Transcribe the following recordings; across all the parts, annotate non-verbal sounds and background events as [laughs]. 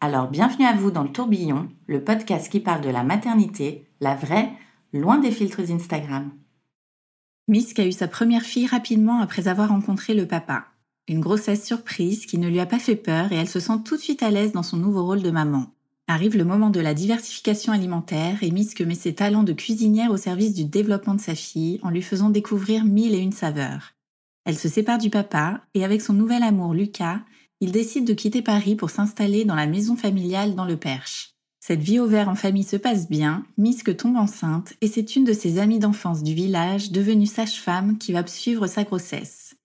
Alors bienvenue à vous dans le tourbillon, le podcast qui parle de la maternité, la vraie, loin des filtres Instagram. Misk a eu sa première fille rapidement après avoir rencontré le papa. Une grossesse surprise qui ne lui a pas fait peur et elle se sent tout de suite à l'aise dans son nouveau rôle de maman. Arrive le moment de la diversification alimentaire et Misk met ses talents de cuisinière au service du développement de sa fille en lui faisant découvrir mille et une saveurs. Elle se sépare du papa et avec son nouvel amour Lucas, il décide de quitter Paris pour s'installer dans la maison familiale dans le Perche. Cette vie au vert en famille se passe bien, Misk tombe enceinte et c'est une de ses amies d'enfance du village, devenue sage-femme, qui va suivre sa grossesse.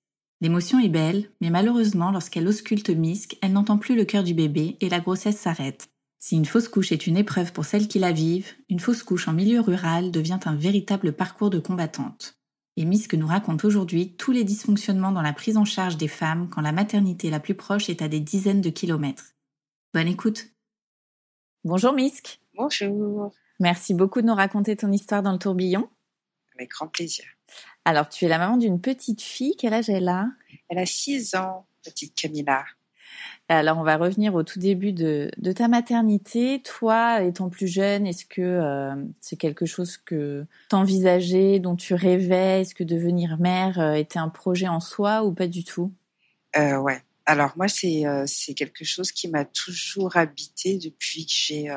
L'émotion est belle, mais malheureusement, lorsqu'elle ausculte Misk, elle n'entend plus le cœur du bébé et la grossesse s'arrête. Si une fausse couche est une épreuve pour celles qui la vivent, une fausse couche en milieu rural devient un véritable parcours de combattante. Et Misk nous raconte aujourd'hui tous les dysfonctionnements dans la prise en charge des femmes quand la maternité la plus proche est à des dizaines de kilomètres. Bonne écoute. Bonjour Misk. Bonjour. Merci beaucoup de nous raconter ton histoire dans le tourbillon. Avec grand plaisir. Alors, tu es la maman d'une petite fille. Quel âge elle a? Elle a 6 ans, petite Camilla. Alors, on va revenir au tout début de, ta maternité. Toi, étant plus jeune, est-ce que euh, c'est quelque chose que t'envisageais, dont tu rêvais? Est-ce que devenir mère euh, était un projet en soi ou pas du tout? Euh, Ouais. Alors moi, c'est c'est quelque chose qui m'a toujours habité depuis que j'ai,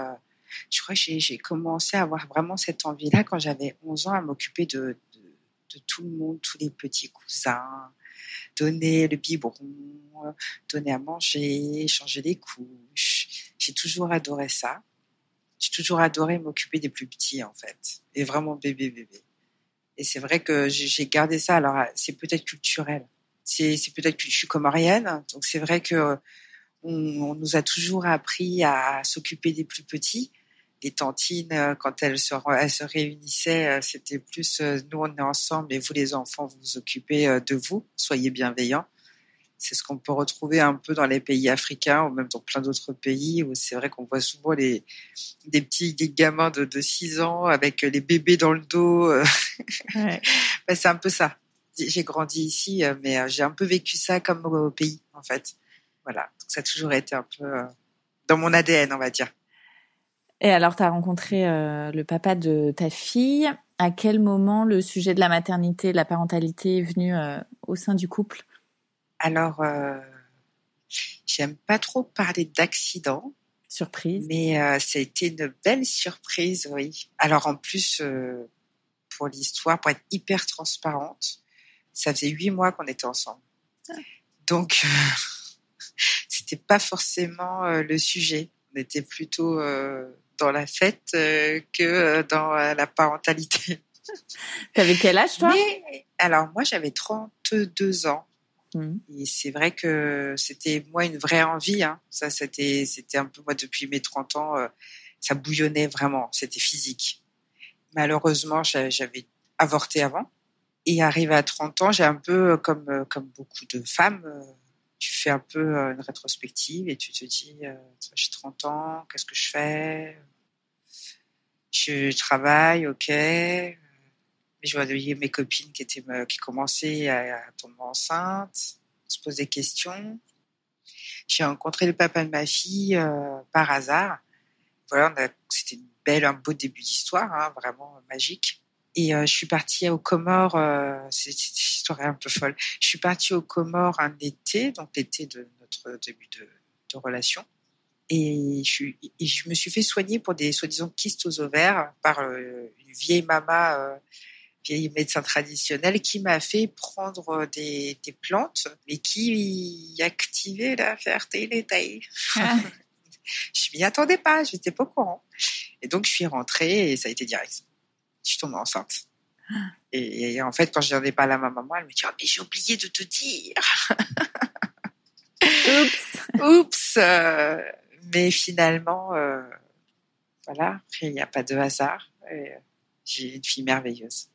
je crois que j'ai commencé à avoir vraiment cette envie-là quand j'avais 11 ans à m'occuper de, de tout le monde, tous les petits cousins, donner le biberon, donner à manger, changer les couches. J'ai toujours adoré ça. J'ai toujours adoré m'occuper des plus petits, en fait. Et vraiment bébé, bébé. Et c'est vrai que j'ai gardé ça. Alors, c'est peut-être culturel. C'est peut-être que je suis comorienne. Donc, c'est vrai que on, nous a toujours appris à s'occuper des plus petits les tantines, euh, quand elles se, elles se réunissaient, euh, c'était plus euh, nous on est ensemble et vous les enfants vous vous occupez de vous, soyez bienveillants. C'est ce qu'on peut retrouver un peu dans les pays africains ou même dans plein d'autres pays où c'est vrai qu'on voit souvent les, des petits des gamins de, de 6 ans avec les bébés dans le dos. Ouais. [laughs] Ben, c'est un peu ça. J'ai grandi ici, mais j'ai un peu vécu ça comme au pays en fait. Voilà, Donc, ça a toujours été un peu dans mon ADN, on va dire. Et alors, tu as rencontré euh, le papa de ta fille. À quel moment le sujet de la maternité, de la parentalité est venu euh, au sein du couple? Alors, euh, j'aime pas trop parler d'accident. Surprise. Mais ça a été une belle surprise, oui. Alors, en plus, pour l'histoire, pour être hyper transparente, ça faisait huit mois qu'on était ensemble. Ah. Donc, [laughs] c'était pas forcément le sujet. On était plutôt dans la fête euh, que euh, dans euh, la parentalité. [laughs] T'avais quel âge toi? Alors moi j'avais 32 ans. Mmh. Et c'est vrai que c'était moi une vraie envie. Hein. Ça c'était c'était un peu moi depuis mes 30 ans, ça bouillonnait vraiment. C'était physique. Malheureusement j'avais avorté avant. Et arrivé à 30 ans, j'ai un peu comme comme beaucoup de femmes tu fais un peu euh, une rétrospective et tu te dis, euh, j'ai 30 ans, qu'est-ce que je fais? Je travaille, ok. Mais je voyais mes copines qui étaient qui commençaient à, tomber enceintes, se poser des questions. J'ai rencontré le papa de ma fille euh, par hasard. Voilà, c'était une belle, un beau début d'histoire, hein, vraiment magique. Et euh, je suis partie aux Comores, euh, c'est une histoire un peu folle. Je suis partie aux Comores un été, donc l'été de notre début de, de relation. Et je, et je me suis fait soigner pour des soi-disant kystes aux ovaires par une vieille maman vieille médecin traditionnel qui m'a fait prendre des, des, plantes, mais qui activait la fertilité. Ah. [laughs] je m'y attendais pas, je n'étais pas au courant. Et donc, je suis rentrée et ça a été direct. Je suis tombée enceinte. Et, en fait, quand je n'en ai pas à ma maman, elle me dit oh, mais j'ai oublié de te dire. [laughs] Oups. Oups. Euh, mais finalement, euh, voilà, il n'y a pas de hasard. J'ai une fille merveilleuse.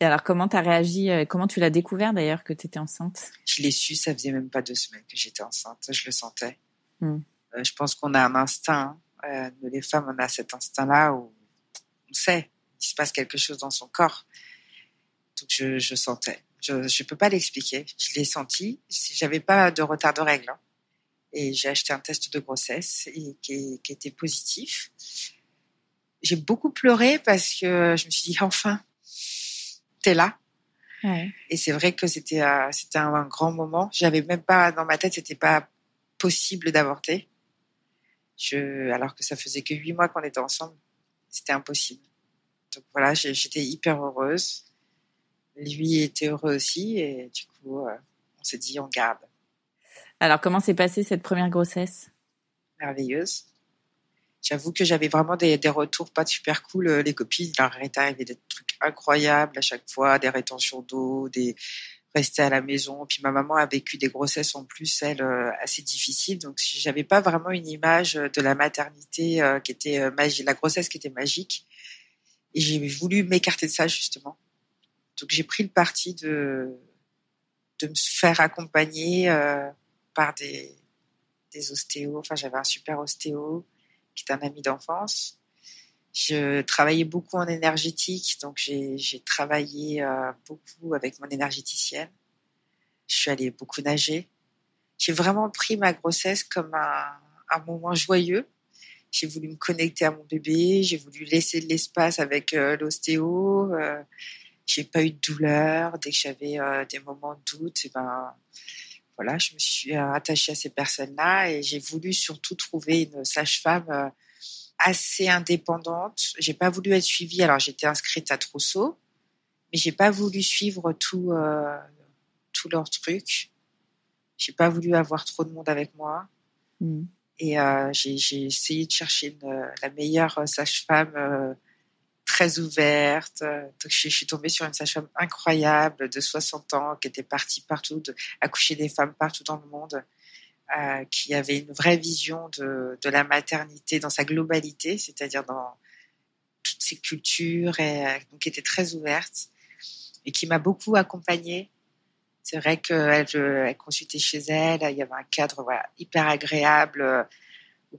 Et alors, comment tu as réagi euh, Comment tu l'as découvert d'ailleurs que tu étais enceinte? Je l'ai su, ça faisait même pas deux semaines que j'étais enceinte. Je le sentais. Hmm. Euh, je pense qu'on a un instinct. Hein. Euh, les femmes, on a cet instinct-là où on sait qu'il se passe quelque chose dans son corps. Donc, je, je sentais. Je ne peux pas l'expliquer. Je l'ai senti. J'avais pas de retard de règles. Hein. Et j'ai acheté un test de grossesse et, qui, qui était positif. J'ai beaucoup pleuré parce que je me suis dit enfin, là. Et c'est vrai que c'était euh, c'était un, grand moment. J'avais même pas dans ma tête, c'était pas possible d'avorter. Je, alors que ça faisait que huit mois qu'on était ensemble, c'était impossible. Donc voilà, j'étais hyper heureuse. Lui était heureux aussi, et du coup, euh, on s'est dit on garde. Alors comment s'est passée cette première grossesse? Merveilleuse. J'avoue que j'avais vraiment des, des, retours pas super cool. Les copines, leur est arrivé des trucs incroyables à chaque fois, des rétentions d'eau, des rester à la maison. Puis ma maman a vécu des grossesses en plus, elle, euh, assez difficiles. Donc j'avais pas vraiment une image de la maternité euh, qui était euh, magique, la grossesse qui était magique. Et j'ai voulu m'écarter de ça justement. Donc j'ai pris le parti de de me faire accompagner par des des ostéos. Enfin j'avais un super ostéo qui est un ami d'enfance. Je travaillais beaucoup en énergétique, donc j'ai travaillé euh, beaucoup avec mon énergéticienne. Je suis allée beaucoup nager. J'ai vraiment pris ma grossesse comme un moment joyeux. J'ai voulu me connecter à mon bébé, j'ai voulu laisser de l'espace avec euh, l'ostéo. Euh, j'ai pas eu de douleur dès que j'avais euh, des moments de doute. Et ben voilà, je me suis attachée à ces personnes-là et j'ai voulu surtout trouver une sage-femme euh, assez indépendante. J'ai pas voulu être suivie. Alors j'étais inscrite à Trousseau, mais j'ai pas voulu suivre tout tout leur truc. J'ai pas voulu avoir trop de monde avec moi. Mmh. Et euh, j'ai essayé de chercher la meilleure sage-femme très ouverte. Donc, je, suis tombée sur une sage-femme incroyable de 60 ans qui était partie partout, de, accoucher des femmes partout dans le monde, euh, qui avait une vraie vision de, de la maternité dans sa globalité, c'est-à-dire dans toutes ses cultures, et euh, donc qui était très ouverte et qui m'a beaucoup accompagnée. C'est vrai qu'elle elle consultait chez elle, il y avait un cadre voilà, hyper agréable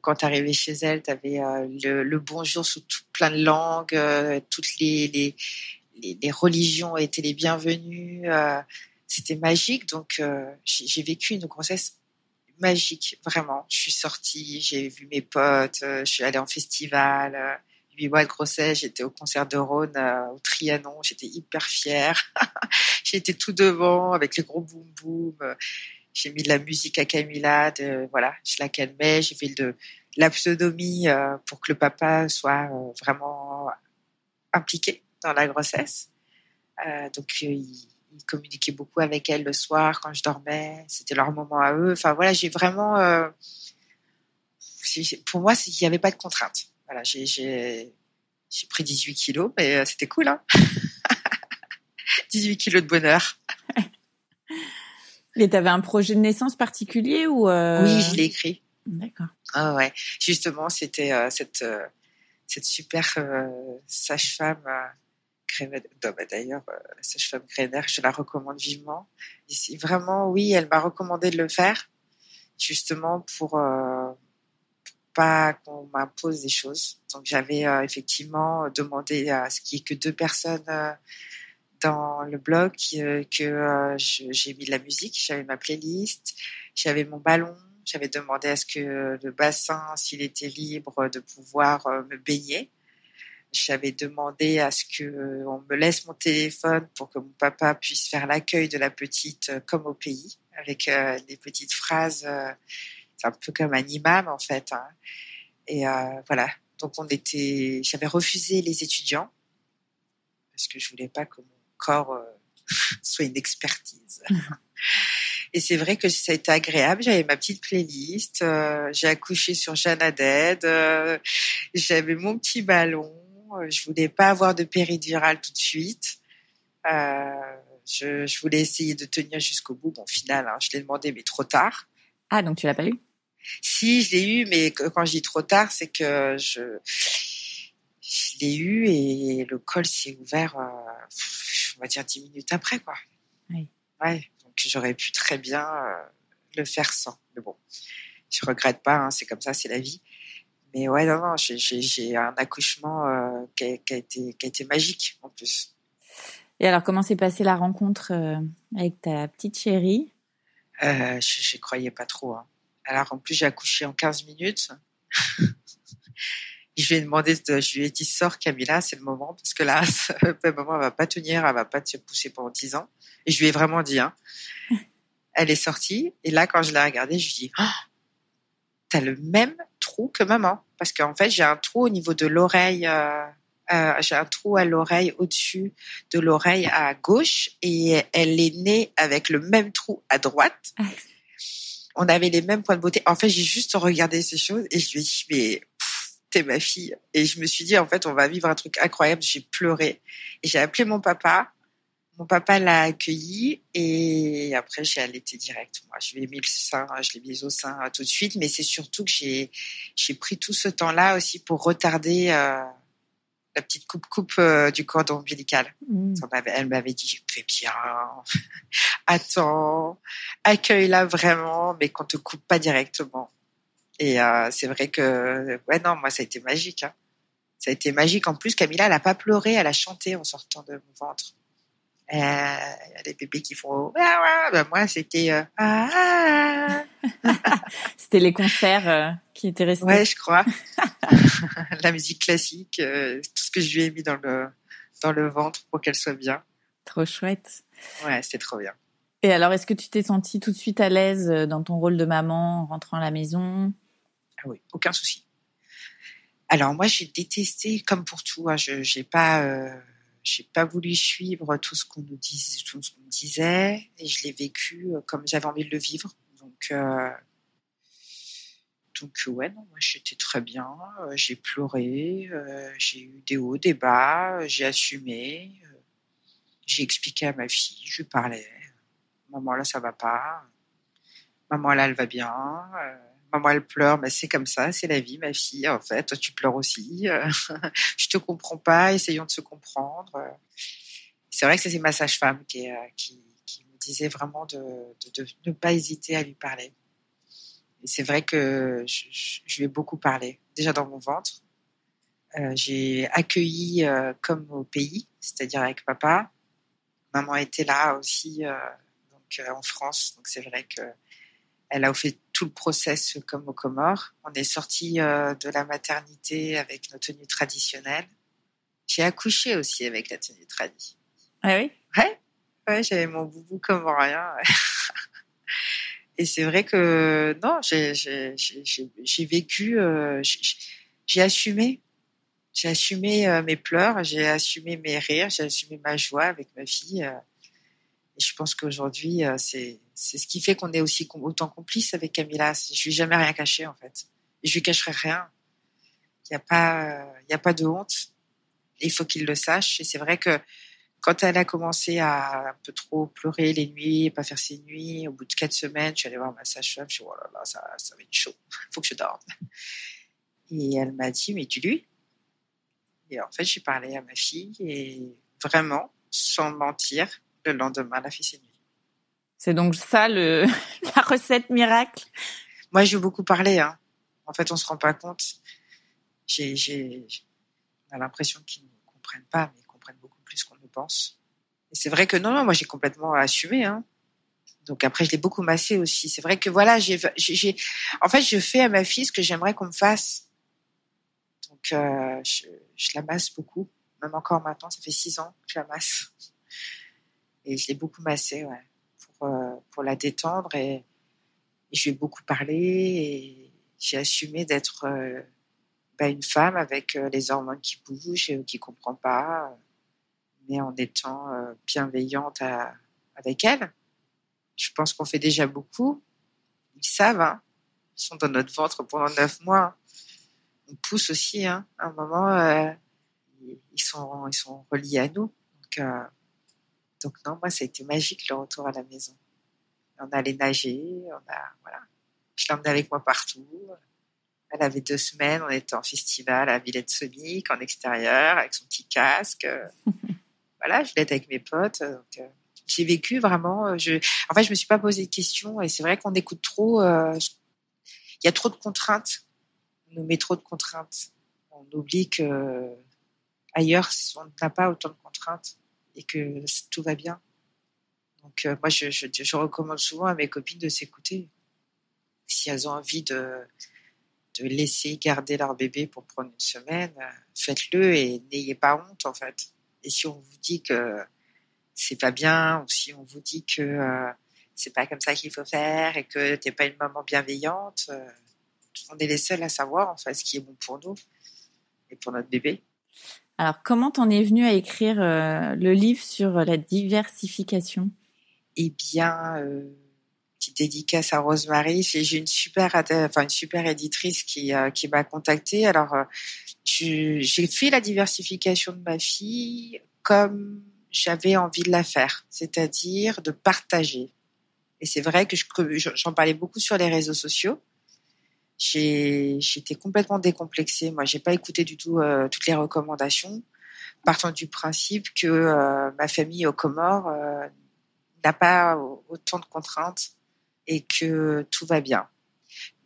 quand tu arrivais chez elle, tu avais euh, le, bonjour sous plein de langues, euh, toutes les, religions étaient les bienvenues. Euh, c'était magique, donc j'ai vécu une grossesse magique, vraiment. Je suis sortie, j'ai vu mes potes, je suis allée en festival. Mois de grossesse, j'étais au concert de Rhône au Trianon, j'étais hyper fière. [laughs] j'étais tout devant avec les gros boum boum j'ai mis de la musique à Camilla, de, voilà, je la calmais, j'ai fait de la pseudomie euh, pour que le papa soit euh, vraiment impliqué dans la grossesse. Euh, donc il, communiquait beaucoup avec elle le soir quand je dormais, c'était leur moment à eux. Enfin voilà, j'ai vraiment, pour moi, il n'y avait pas de contrainte. Voilà, j'ai pris 18 kilos, mais c'était cool, hein [laughs] 18 kilos de bonheur. Et tu avais un projet de naissance particulier ou euh... Oui, je l'ai écrit. D'accord. Ah ouais. Justement, c'était euh, cette euh, cette super euh, sage-femme bah, d'ailleurs la sage-femme Greiner, je la recommande vivement. Ici, vraiment, oui, elle m'a recommandé de le faire, justement pour pas qu'on m'impose des choses. Donc j'avais effectivement demandé à ce qu'il y ait que deux personnes dans le blog euh, que euh, j'ai mis de la musique, j'avais ma playlist, j'avais mon ballon, j'avais demandé à ce que le bassin, s'il était libre, de pouvoir euh, me baigner. J'avais demandé à ce que on me laisse mon téléphone pour que mon papa puisse faire l'accueil de la petite comme au pays, avec des petites phrases C'est un peu comme un imam en fait. Hein. Et euh, voilà. Donc on était, j'avais refusé les étudiants parce que je voulais pas que mon corps euh, [laughs] soit une expertise. [laughs] Et c'est vrai que ça a été agréable. J'avais ma petite playlist. Euh, j'ai accouché sur Jeanne. Euh, J'avais mon petit ballon. Je voulais pas avoir de péridurale tout de suite. Euh, je, je, voulais essayer de tenir jusqu'au bout. Bon, au final, hein, je l'ai demandé, mais trop tard. Ah, donc tu l'as pas eu? Si, je l'ai eu, mais quand je dis trop tard, c'est que je, je l'ai eu et le col s'est ouvert, euh, on va dire dix minutes après, quoi. Oui. Ouais j'aurais pu très bien euh, le faire sans. Mais bon, je regrette pas, hein, c'est comme ça, c'est la vie. Mais ouais, non, non, j'ai un accouchement euh, qui, a, qui, a, été, qui a été magique en plus. Et alors, comment s'est passée la rencontre euh, avec ta petite chérie? Je ne croyais pas trop. Hein. Alors, en plus, j'ai accouché en 15 minutes. [laughs] je lui ai demandé, je lui ai dit, sors Camilla, c'est le moment, parce que là, [laughs] maman, elle va pas tenir, elle va pas te pousser pendant 10 ans. Et je lui ai vraiment dit, hein. [laughs] Elle est sortie, et là, quand je l'ai regardée, je lui ai dit, oh, t'as le même trou que maman. Parce qu'en fait, j'ai un trou au niveau de l'oreille, euh, euh, j'ai un trou à l'oreille au-dessus de l'oreille à gauche, et elle est née avec le même trou à droite. On avait les mêmes points de beauté. En fait, j'ai juste regardé ces choses et je lui ai dit, mais t'es ma fille. Et je me suis dit, en fait, on va vivre un truc incroyable. J'ai pleuré. Et j'ai appelé mon papa. Mon papa l'a accueilli et après j'ai allaité direct. Moi, je lui ai mis le sein, je l'ai mis au sein tout de suite. Mais c'est surtout que j'ai j'ai pris tout ce temps-là aussi pour retarder euh, la petite coupe coupe euh, du cordon ombilical. Mmh. Elle m'avait dit fais bien, [laughs] attends, accueille-la vraiment, mais qu'on te coupe pas directement. Et euh, c'est vrai que, ouais, non, moi, ça a été magique. Hein. Ça a été magique. En plus, Camilla, elle a pas pleuré, elle a chanté en sortant de mon ventre. Euh, il y a des bébés qui font ah, ben moi c'était euh, ah, ah. [laughs] c'était les concerts euh, qui étaient restés. Ouais je crois. [laughs] La musique classique tout ce que je lui ai mis dans le dans le ventre pour qu'elle soit bien. Trop chouette. Ouais c'était trop bien. Et alors est-ce que tu t'es sentie tout de suite à l'aise dans ton rôle de maman en rentrant à la maison? Ah oui, aucun souci. Alors moi, j'ai détesté, comme pour tout, hein, je j'ai pas, euh, j'ai pas voulu suivre tout ce qu'on nous disait, tout ce qu'on me disait, et je l'ai vécu euh, comme j'avais envie de le vivre. Donc, euh, donc ouais, non, moi j'étais très bien. Euh, j'ai pleuré, euh, j'ai eu des hauts, des bas, j'ai assumé, j'ai expliqué à ma fille, je lui parlais. Maman là, ça va pas. Maman là, elle va bien maman elle pleure, mais c'est comme ça, c'est la vie, ma fille. En fait, toi tu pleures aussi. [laughs] je te comprends pas, essayons de se comprendre. C'est vrai que c'est ma sage-femme qui, qui, me disait vraiment de, ne pas hésiter à lui parler. Et c'est vrai que je, lui ai beaucoup parlé, déjà dans mon ventre. Euh, j'ai accueilli euh, comme au pays, c'est-à-dire avec papa. Maman était là aussi, euh, donc euh, en France. Donc c'est vrai que elle a fait tout le process comme au Comores. On est sorti euh, de la maternité avec nos tenues traditionnelles. J'ai accouché aussi avec la tenue tradie. Ah oui? Ouais, ouais j'avais mon boubou comme rien. [laughs] Et c'est vrai que non, j'ai vécu, euh, j'ai assumé. J'ai assumé euh, mes pleurs, j'ai assumé mes rires, j'ai assumé ma joie avec ma fille. Euh, et je pense qu'aujourd'hui, euh, c'est ce qui fait qu'on est aussi autant complice avec Camilla. Je lui ai jamais rien caché en fait. Je lui cacherai rien. Il n'y a pas, a pas de honte. il faut qu'il le sache. Et c'est vrai que quand elle a commencé à un peu trop pleurer les nuits, pas faire ses nuits, au bout de quatre semaines, je suis allée voir ma sage-femme. Je suis dit, oh là là, ça, ça va être chaud. Il faut que je dorme. Et elle m'a dit, mais dis-lui. Et en fait, j'ai parlé à ma fille et vraiment, sans mentir, le lendemain, la ses nuits. C'est donc ça le [laughs] la recette miracle? Moi, j'ai beaucoup parlé. Hein. En fait, on se rend pas compte. J'ai, j'ai, on a l'impression qu'ils ne comprennent pas, mais ils comprennent beaucoup plus qu'on ne pense. Et c'est vrai que non, non, moi j'ai complètement assumé. Hein. Donc après, je l'ai beaucoup massé aussi. C'est vrai que voilà, j'ai, j'ai, en fait, je fais à ma fille ce que j'aimerais qu'on me fasse. Donc euh, je, je la masse beaucoup, même encore maintenant, ça fait six ans que je la masse. Et je l'ai beaucoup massé, ouais pour, euh, pour la détendre et, je lui ai beaucoup parlé et j'ai assumé d'être bah, une femme avec les hormones qui bougent, qui comprend pas, mais en étant bienveillante avec elle. Je pense qu'on fait déjà beaucoup. Ils savent, hein. ils sont dans notre ventre pendant neuf mois. On pousse aussi, hein. à un moment, ils sont, ils sont reliés à nous. Donc, donc non, moi, ça a été magique le retour à la maison. On allait nager, on a, voilà. Je l'emmenais avec moi partout. Elle avait deux semaines, on était en festival à Villette Sonic, en extérieur, avec son petit casque. [laughs] voilà, je l'ai avec mes potes. Donc, euh, j'ai vécu vraiment. Euh, je, en fait, je me suis pas posé de questions et c'est vrai qu'on écoute trop. Euh, il y a trop de contraintes. On nous met trop de contraintes. On oublie que ailleurs, on n'a pas autant de contraintes et que tout va bien. Donc, moi, je, recommande souvent à mes copines de s'écouter si elles ont envie de, de laisser garder leur bébé pour prendre une semaine, euh, faites-le et n'ayez pas honte en fait. Et si on vous dit que c'est pas bien ou si on vous dit que euh, c'est pas comme ça qu'il faut faire et que t'es pas une maman bienveillante, euh, on est les seuls à savoir en fait ce qui est bon pour nous et pour notre bébé. Alors comment t'en es venu à écrire le livre sur la diversification? Eh bien petite dédicace à Rosemary. J'ai une super, enfin une super éditrice qui euh, qui m'a contactée. Alors euh, j'ai fait la diversification de ma fille comme j'avais envie de la faire, c'est-à-dire de partager. Et c'est vrai que j'en parlais beaucoup sur les réseaux sociaux. J'étais complètement décomplexée. Moi, j'ai pas écouté du tout euh, toutes les recommandations, partant du principe que ma famille aux Comores n'a pas autant de contraintes et que tout va bien.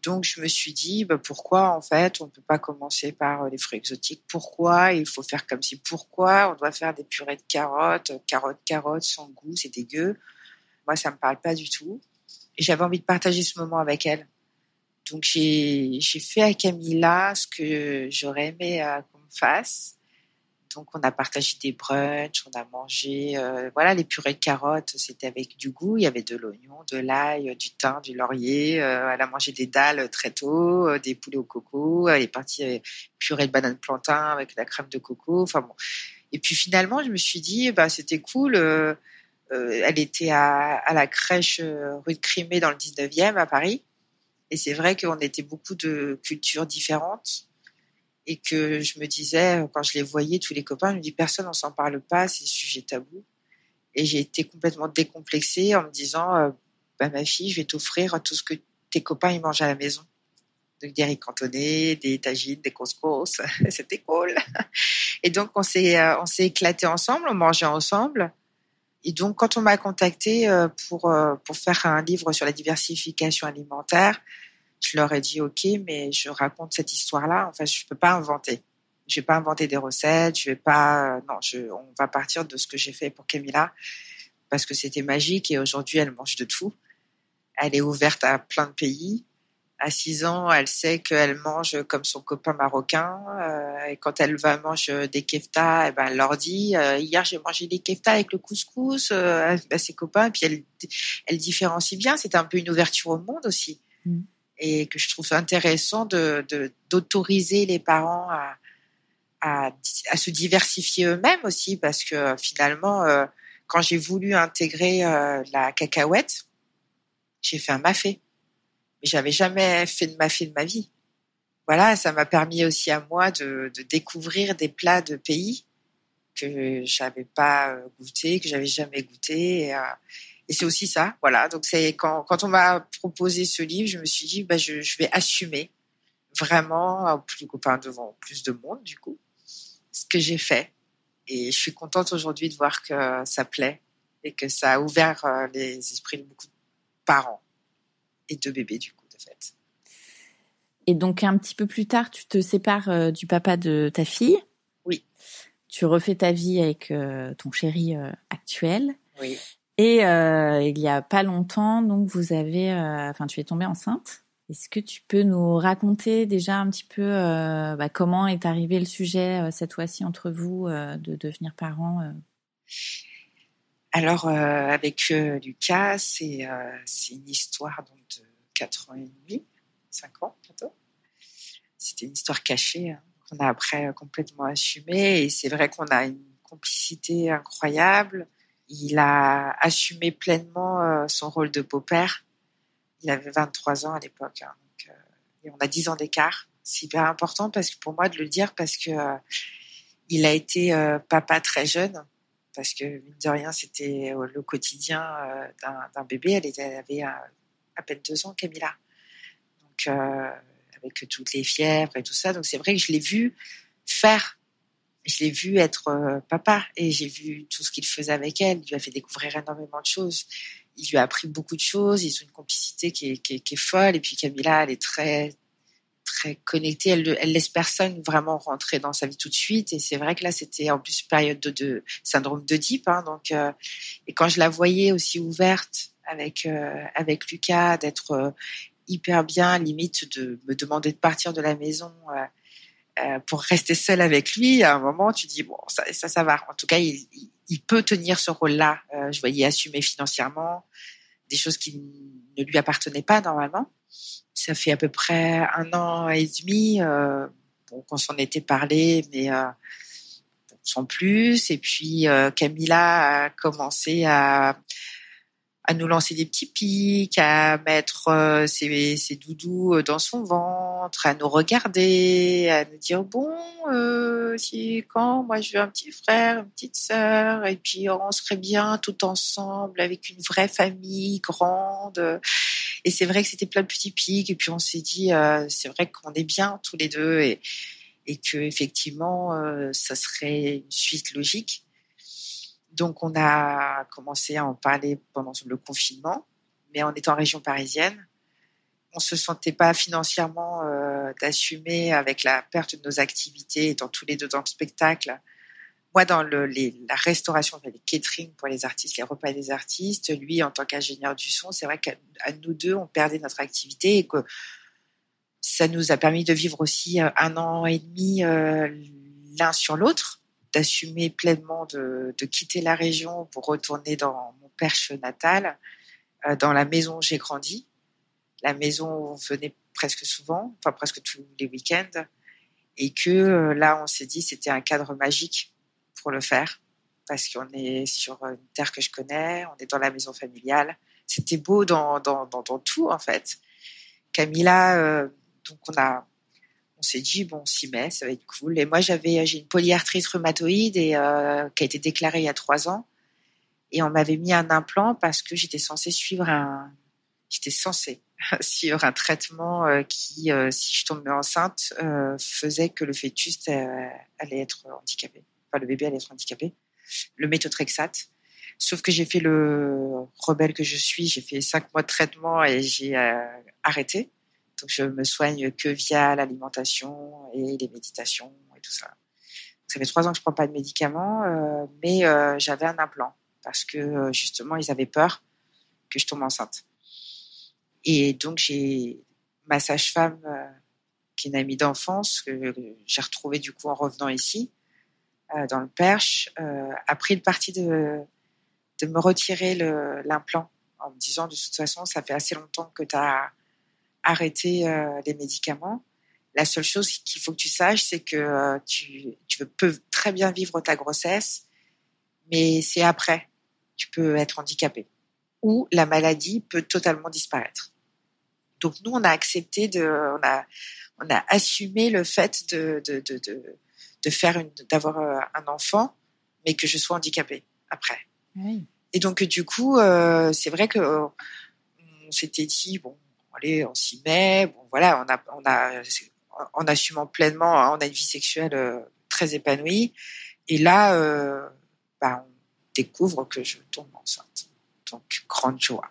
Donc je me suis dit bah, pourquoi en fait on ne peut pas commencer par euh, les fruits exotiques? Pourquoi? Il faut faire comme si Pourquoi? On doit faire des purées de carottes Carottes, carottes sans goût, c'est dégueu. Moi ça me parle pas du tout. J'avais envie de partager ce moment avec elle. Donc j'ai fait à Camilla ce que j'aurais aimé euh, qu'on me fasse. Donc on a partagé des brunchs, on a mangé, euh, voilà, les purées de carottes, c'était avec du goût. Il y avait de l'oignon, de l'ail, du thym, du laurier. Euh, elle a mangé des dalles très tôt, euh, des poulets au coco. Elle est partie avec purée de banane plantain avec la crème de coco. Enfin bon. Et puis finalement, je me suis dit, bah c'était cool. elle était à, à, la crèche rue de Crimée dans le 19e à Paris. Et c'est vrai qu'on était beaucoup de cultures différentes et que je me disais, quand je les voyais, tous les copains, je me dis, personne n'en s'en parle pas, c'est sujet tabou. Et j'ai été complètement décomplexée en me disant, euh, bah, ma fille, je vais t'offrir tout ce que tes copains ils mangent à la maison. Donc des riz cantonnés, des tagines, des couscous, [laughs] c'était cool. Et donc on s'est euh, on s'est éclaté ensemble, on mangeait ensemble. Et donc quand on m'a contacté euh, pour pour faire un livre sur la diversification alimentaire, je leur ai dit ok, mais je raconte cette histoire-là. Enfin, je peux pas inventer. Je vais pas inventer des recettes. Je vais pas. Non, je, on va partir de ce que j'ai fait pour Camilla parce que c'était magique et aujourd'hui elle mange de tout. Elle est ouverte à plein de pays. À 6 ans, elle sait qu'elle mange comme son copain marocain. Euh, et quand elle va manger des kefta, eh ben, elle leur dit euh, Hier, j'ai mangé des kefta avec le couscous euh, à ses copains. Et puis, elle, elle différencie bien. C'est un peu une ouverture au monde aussi. Mm et que je trouve intéressant de d'autoriser les parents à, à, à, se diversifier eux-mêmes aussi parce que finalement quand j'ai voulu intégrer la cacahuète j'ai fait un mafé mais j'avais jamais fait de ma vie voilà ça m'a permis aussi à moi de, découvrir des plats de pays que j'avais pas euh, goûté que j'avais jamais goûté et, et c'est aussi ça, voilà. Donc quand, on m'a proposé ce livre, je me suis dit, bah, je, vais assumer vraiment, plus copain devant plus de monde, du coup, ce que j'ai fait. Et je suis contente aujourd'hui de voir que ça plaît et que ça a ouvert euh, les esprits de beaucoup de parents et de bébés, du coup, de fait. Et donc, un petit peu plus tard, tu te sépares euh, du papa de ta fille. Oui. Tu refais ta vie avec euh, ton chéri actuel. Oui. Et euh, il y a pas longtemps, donc vous avez, euh, enfin, tu es tombée enceinte. Est-ce que tu peux nous raconter déjà un petit peu euh, bah, comment est arrivé le sujet cette fois-ci entre vous de devenir parent Alors avec Lucas, c'est c'est une histoire donc de 4 ans et demi, 5 ans bientôt. C'était une histoire cachée hein, qu'on a après complètement assumée. Et c'est vrai qu'on a une complicité incroyable. Il a assumé pleinement son rôle de beau-père. Il avait 23 ans à l'époque. Hein, et on a 10 ans d'écart. C'est hyper important parce que pour moi de le dire parce que il a été papa très jeune parce que mine de rien, c'était euh, le quotidien euh, d'un bébé. Elle, avait à peine deux ans, Camilla. Donc, euh, avec toutes les fièvres et tout ça. Donc, c'est vrai que je l'ai vu faire. Je l'ai vu être papa et j'ai vu tout ce qu'il faisait avec elle. Il lui a fait découvrir énormément de choses. Il lui a appris beaucoup de choses. Ils ont une complicité qui est, qui est folle. Et puis Camilla, elle est très très connectée. Elle, laisse personne vraiment rentrer dans sa vie tout de suite. Et c'est vrai que là, c'était en plus période de, de syndrome d'Oedipe. Hein, donc, euh, et quand je la voyais aussi ouverte avec euh, avec Lucas, d'être euh, hyper bien, limite de me demander de partir de la maison pour rester seule avec lui, à un moment, tu dis bon, ça, ça, ça va. En tout cas, il, il peut tenir ce rôle-là. je voyais assumer financièrement des choses qui ne lui appartenaient pas normalement ça fait à peu près un an et demi euh, qu'on s'en était parlé, mais euh, sans plus. Et puis euh, Camilla a commencé à à nous lancer des petits pics, à mettre ses, ses, doudous dans son ventre, à nous regarder, à nous dire bon, euh, si quand moi je veux un petit frère, une petite sœur, et puis on serait bien tout ensemble avec une vraie famille grande. Et c'est vrai que c'était plein de petits pics, et puis on s'est dit euh, c'est vrai qu'on est bien tous les deux et que effectivement ça serait une suite logique. Donc, on a commencé à en parler pendant le confinement, mais on est en région parisienne. On se sentait pas financièrement euh, d'assumer avec la perte de nos activités, étant tous les deux dans le spectacle. Moi, dans le, la restauration, les catering pour les artistes, les repas des artistes. Lui, en tant qu'ingénieur du son, c'est vrai qu'à nous deux, on perdait notre activité et que ça nous a permis de vivre aussi euh, un an et demi euh, l'un sur l'autre d'assumer pleinement de, quitter la région pour retourner dans mon perche natal, euh, dans la maison où j'ai grandi, la maison où on venait presque souvent, enfin presque tous les week-ends, et que là on s'est dit c'était un cadre magique pour le faire parce qu'on est sur une terre que je connais, on est dans la maison familiale. C'était beau dans, dans, dans, tout en fait. Camilla, euh, donc on a on s'est dit bon, on s'y met, ça va être cool. Et moi, j'avais, j'ai une polyarthrite rhumatoïde et euh, qui a été déclarée il y a trois ans. Et on m'avait mis un implant parce que j'étais censée suivre un, j'étais censée [laughs] suivre un traitement euh, qui, si je tombais enceinte, faisait que le fœtus allait être handicapé. Enfin, le bébé allait être handicapé. Le méthotrexate. Sauf que j'ai fait le rebelle que je suis, j'ai fait cinq mois de traitement et j'ai arrêté. Donc, je me soigne que via l'alimentation et les méditations et tout ça. ça fait trois ans que je prends pas de médicaments, euh, mais euh, j'avais un implant parce que euh, justement, ils avaient peur que je tombe enceinte. Et donc, j'ai ma sage-femme, qui est une amie d'enfance, que j'ai retrouvée du coup en revenant ici, dans le Perche, a pris le parti de, de me retirer l'implant en me disant de toute façon, ça fait assez longtemps que tu as arrêter euh, les médicaments. La seule chose qu'il faut que tu saches, c'est que euh, tu, tu peux très bien vivre ta grossesse, mais c'est après. Tu peux être handicapé. Ou la maladie peut totalement disparaître. Donc nous, on a accepté de, on a, on a assumé le fait de, de faire d'avoir euh, un enfant, mais que je sois handicapée après. Oui. Et donc du coup, euh, c'est vrai que on s'était dit bon, allez, on s'y met. Bon, voilà, on a, on a, en assumant pleinement, hein, on a une vie sexuelle euh, très épanouie. Et là, euh, bah, on découvre que je tombe enceinte. Donc, grande joie,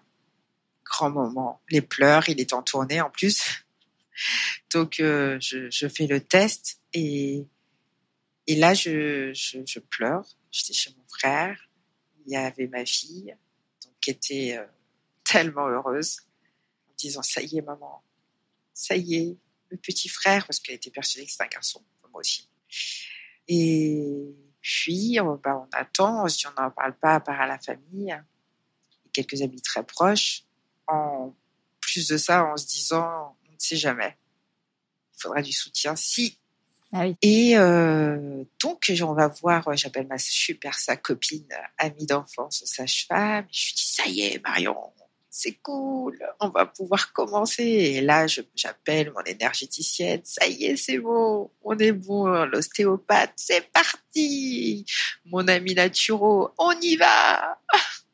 grand moment. Les pleurs, il est en tournée en plus. [laughs] Donc, euh, je, je, fais le test et, et là, je, pleure. J'étais chez mon frère. Il y avait ma fille, donc, qui était euh, [laughs] tellement heureuse disant ça y est maman, ça y est, le petit frère, parce qu'elle était persuadée que c'était un garçon, moi aussi. Et puis, bah, on attend, si on n'en parle pas à part à la famille, et quelques amis très proches, en plus de ça en se disant, on ne sait jamais. Il faudra du soutien si. Ah. Et euh, donc, on va voir, j'appelle ma super sa copine, amie d'enfance, sage-femme. Je lui dis, ça y est, Marion, c'est cool, on va pouvoir commencer. Et là, j'appelle mon énergéticienne, ça y est, c'est bon, on est bon, l'ostéopathe, c'est parti. Mon ami naturo, on y va.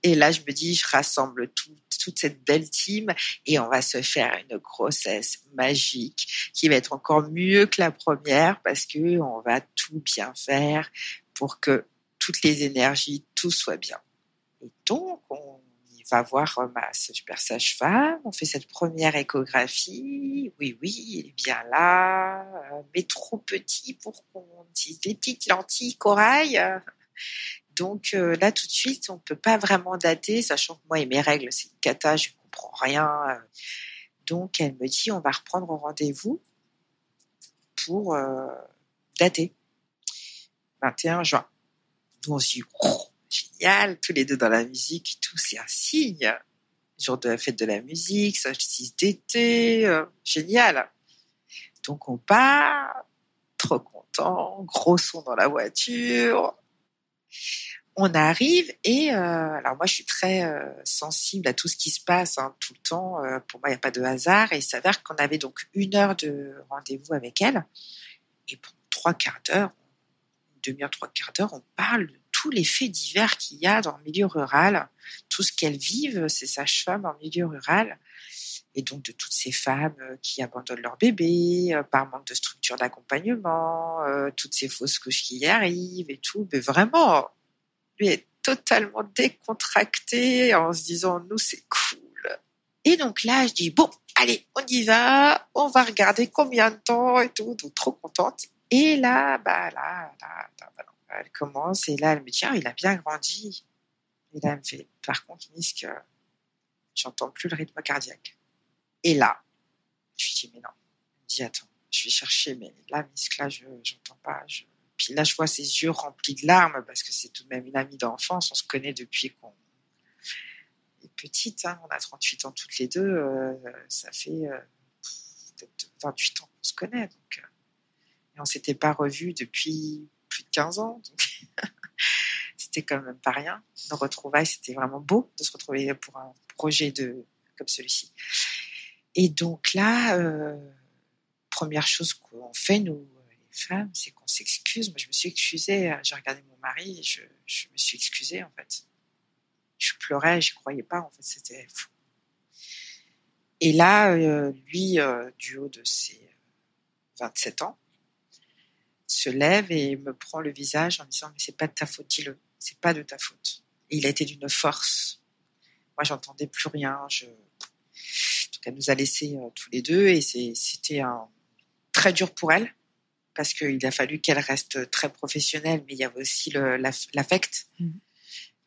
Et là, je me dis, je rassemble toute cette belle team et on va se faire une grossesse magique qui va être encore mieux que la première parce que on va tout bien faire pour que toutes les énergies, tout soit bien. Et donc, on va voir euh, ma super sage-femme, on fait cette première échographie. Oui, oui, il est bien là, euh, mais trop petit pour qu'on utilise des petites lentilles corail. Donc euh, là, tout de suite, on peut pas vraiment dater, sachant que moi et mes règles, c'est une cata, je comprends rien. Donc elle me dit, on va reprendre rendez-vous pour dater. 21 juin. Donc on se dit, oh, génial, tous les deux dans la musique, tout, c'est un signe. Jour de la fête de la musique, solstice d'été, euh, génial. Donc on part, trop content, gros son dans la voiture. On arrive et euh, alors moi je suis très euh, sensible à tout ce qui se passe hein, tout le temps. pour moi il n'y a pas de hasard. Et il s'avère qu'on avait donc une heure de rendez-vous avec elle. Et pour trois quarts d'heure, une demi-heure, trois quarts d'heure, on parle de tous les faits divers qu'il y a dans le milieu rural, tout ce qu'elles vivent, ces sages-femmes en milieu rural, et donc de toutes ces femmes euh, qui abandonnent leur bébé euh, par manque de structure d'accompagnement, euh, toutes ces fausses couches qui y arrivent et tout. Mais vraiment, lui est totalement décontracté en se disant nous c'est cool. Et donc là, je dis bon, allez, on y va, on va regarder combien de temps et tout, donc trop contente. Et là, bah là, là, elle commence et là, elle me dit, ah, il a bien grandi. Et là, elle me fait, par contre, Misk, j'entends plus le rythme cardiaque. Et là, je lui dis, mais non. Me dit, attends, je vais chercher, mais là, je n'entends pas. Puis là, je vois ses yeux remplis de larmes parce que c'est tout de même une amie d'enfance. On se connaît depuis qu'on est petite. Hein. On a 38 ans toutes les deux. Euh, ça fait euh, peut-être 28 ans qu'on se connaît. Donc, euh, et on s'était pas revus depuis plus de 15 ans. [laughs] c'était quand même pas rien. Nos retrouvailles, c'était vraiment beau de se retrouver pour un projet de, comme celui-ci. Et donc là, euh, première chose qu'on fait, nous, les femmes, c'est qu'on s'excuse. Moi, je me suis excusée. J'ai regardé mon mari et je, me suis excusée, en fait. Je pleurais, je croyais pas, en fait, c'était fou. Et là, euh, lui, euh, du haut de ses 27 ans, se lève et me prend le visage en disant mais c'est pas de ta faute, dis-le, c'est pas de ta faute. Et il a été d'une force. Moi, j'entendais plus rien. Je... Donc, elle nous a laissés euh, tous les deux et c'était très dur pour elle parce qu'il a fallu qu'elle reste très professionnelle, mais il y avait aussi l'affect. Mmh.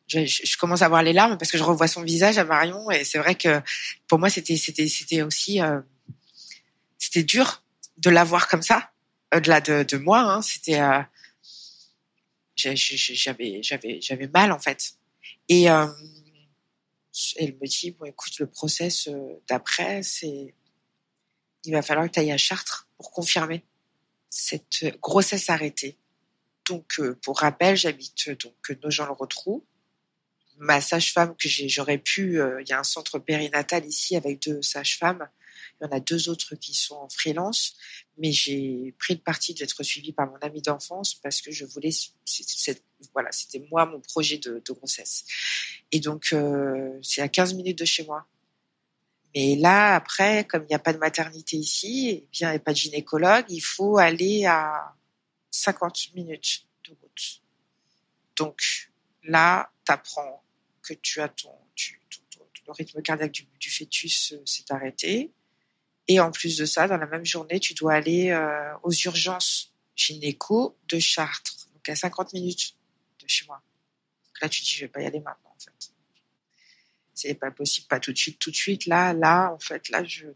Je, commence à voir les larmes parce que je revois son visage à Marion et c'est vrai que pour moi c'était c'était c'était aussi euh, c'était dur de la voir comme ça au-delà de, moi, hein, c'était euh, j'avais j'avais j'avais mal en fait. Et euh, elle me dit écoute le process euh, d'après c'est il va falloir que tu ailles à Chartres pour confirmer cette grossesse arrêtée. Donc pour rappel, j'habite donc Nogent-le-Rotrou. Ma sage-femme que j'aurais pu, il y a un centre périnatal ici avec deux sages-femmes il y en a deux autres qui sont en freelance, mais j'ai pris le parti d'être suivie par mon ami d'enfance parce que je voulais, voilà, c'était moi mon projet de, grossesse. Et donc, euh, c'est à 15 minutes de chez moi. Mais là, après, comme il n'y a pas de maternité ici, et bien, il n'y a pas de gynécologue, il faut aller à 50 minutes de route. Donc, là, tu apprends que tu as ton, le rythme cardiaque du, du fœtus euh, s'est arrêté. Et en plus de ça, dans la même journée, tu dois aller euh, aux urgences gynéco de Chartres, donc à 50 minutes de chez moi. Donc là, tu dis, je vais pas y aller maintenant, en fait. C'est pas possible, pas tout de suite, tout de suite. Là, là, en fait, là, je non.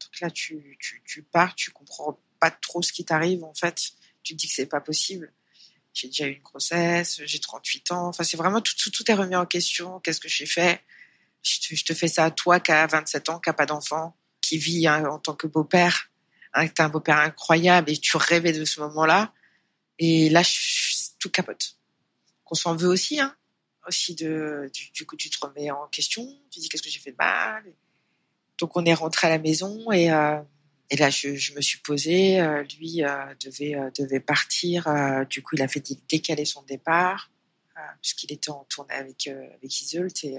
Donc là, tu, tu, tu pars, tu comprends pas trop ce qui t'arrive, en fait. Tu te dis que c'est pas possible. J'ai déjà eu une grossesse, j'ai 38 ans. Enfin, c'est vraiment tout, tout, tout est remis en question. Qu'est-ce que j'ai fait? Je te, fais ça à toi qui a 27 ans, qui a pas d'enfant, qui vit hein, en tant que beau-père, hein, tu un beau-père incroyable et tu rêvais de ce moment-là. Et là, tout capote. Qu'on s'en veut aussi, hein. Aussi de, du, coup, tu te remets en question. Tu dis qu'est-ce que j'ai fait de mal. Donc, on est rentré à la maison et, euh, et là, je, me suis posée. Euh, lui euh, devait, devait partir. du coup, il a fait décaler son départ puisqu'il était en tournée avec, avec Iseult. Et,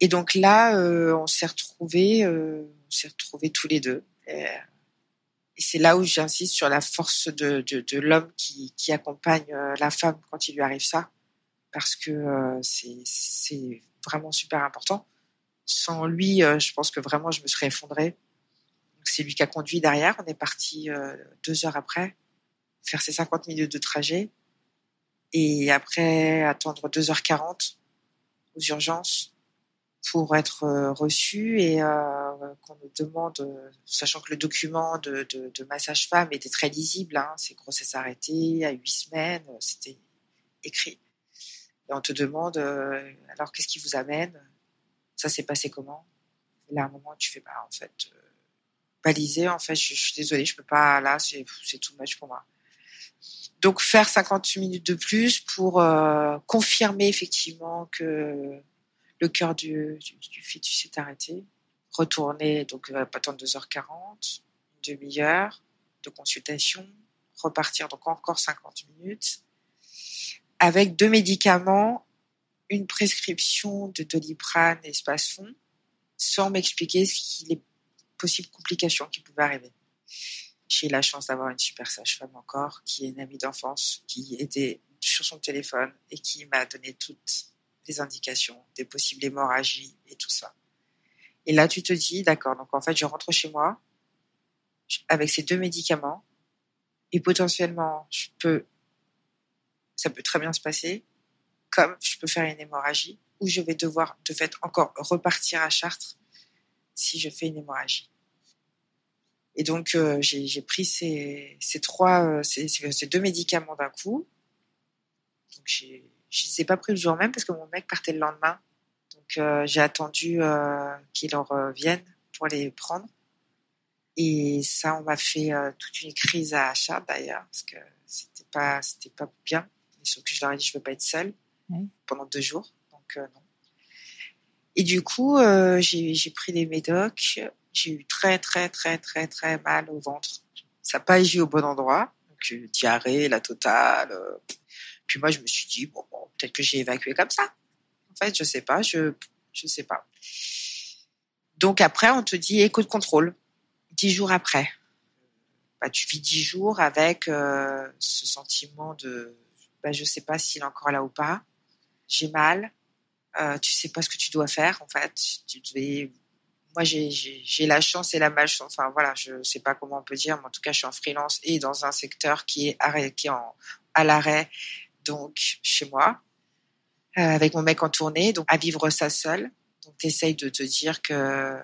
et donc là, on s'est retrouvés, on s'est retrouvés tous les deux. Et, et c'est là où j'insiste sur la force de, de, de l'homme qui, qui, accompagne euh, la femme quand il lui arrive ça, parce que euh, c'est vraiment super important. Sans lui, euh, je pense que vraiment je me serais effondrée. C'est lui qui a conduit derrière. On est parti deux heures après faire ses 50 minutes de trajet et après attendre 2h40 aux urgences pour être euh, reçu et euh, qu'on nous demande, sachant que le document de, de, de ma sage-femme était très lisible, hein, c'est grossesse arrêtée à huit semaines, c'était écrit. Et on te demande, euh, alors qu'est-ce qui vous amène? Ça s'est passé comment? Et là, à un moment, tu fais, bah, en fait, euh, balisé, en fait, je, suis désolée, je peux pas, là, c'est, too much pour moi. Donc, faire 50 minutes de plus pour euh, confirmer effectivement que le cœur du, fœtus s'est arrêté. Retourner, donc pas attendre 2h40, une demi-heure de consultation, repartir donc encore 50 minutes, avec deux médicaments, une prescription de doliprane et spasfon, sans m'expliquer ce qu'il est possible complications qui pouvaient arriver. J'ai eu la chance d'avoir une super sage-femme encore, qui est une amie d'enfance, qui était sur son téléphone et qui m'a donné toutes des indications, des possibles hémorragies et tout ça. Et là, tu te dis, d'accord, donc en fait, je rentre chez moi avec ces deux médicaments et potentiellement, je peux, ça peut très bien se passer, comme je peux faire une hémorragie ou je vais devoir de fait encore repartir à Chartres si je fais une hémorragie. Et donc, euh, j'ai pris ces, trois, euh, ces, ces, deux médicaments d'un coup. Donc, j'ai je ne les ai pas pris le jour même parce que mon mec partait le lendemain. Donc euh, j'ai attendu euh, qu'il en revienne pour les prendre. Et ça, on m'a fait euh, toute une crise à Charles d'ailleurs parce que c'était pas c'était pas bien. sauf que je leur ai dit je veux pas être seule pendant deux jours. Donc non. Et du coup, j'ai pris des médocs. J'ai eu très très très très très mal au ventre. Ça n'a pas agi au bon endroit. Donc diarrhée, la totale. Puis moi, je me suis dit, bon, peut-être que j'ai évacué comme ça. En fait, je sais pas, je, sais pas. Donc après, on te dit écoute contrôle. Dix jours après, bah, tu vis dix jours avec euh, ce sentiment de, bah, je sais pas s'il est encore là ou pas. J'ai mal. Euh, tu sais pas ce que tu dois faire en fait. Tu devais... Moi, j'ai la chance et la malchance. Enfin voilà, je sais pas comment on peut dire, mais en tout cas, je suis en freelance et dans un secteur qui est, arrêt, qui est en, à l'arrêt donc chez moi, euh, avec mon mec en tournée, donc à vivre ça seul. Donc tu essayes de te dire que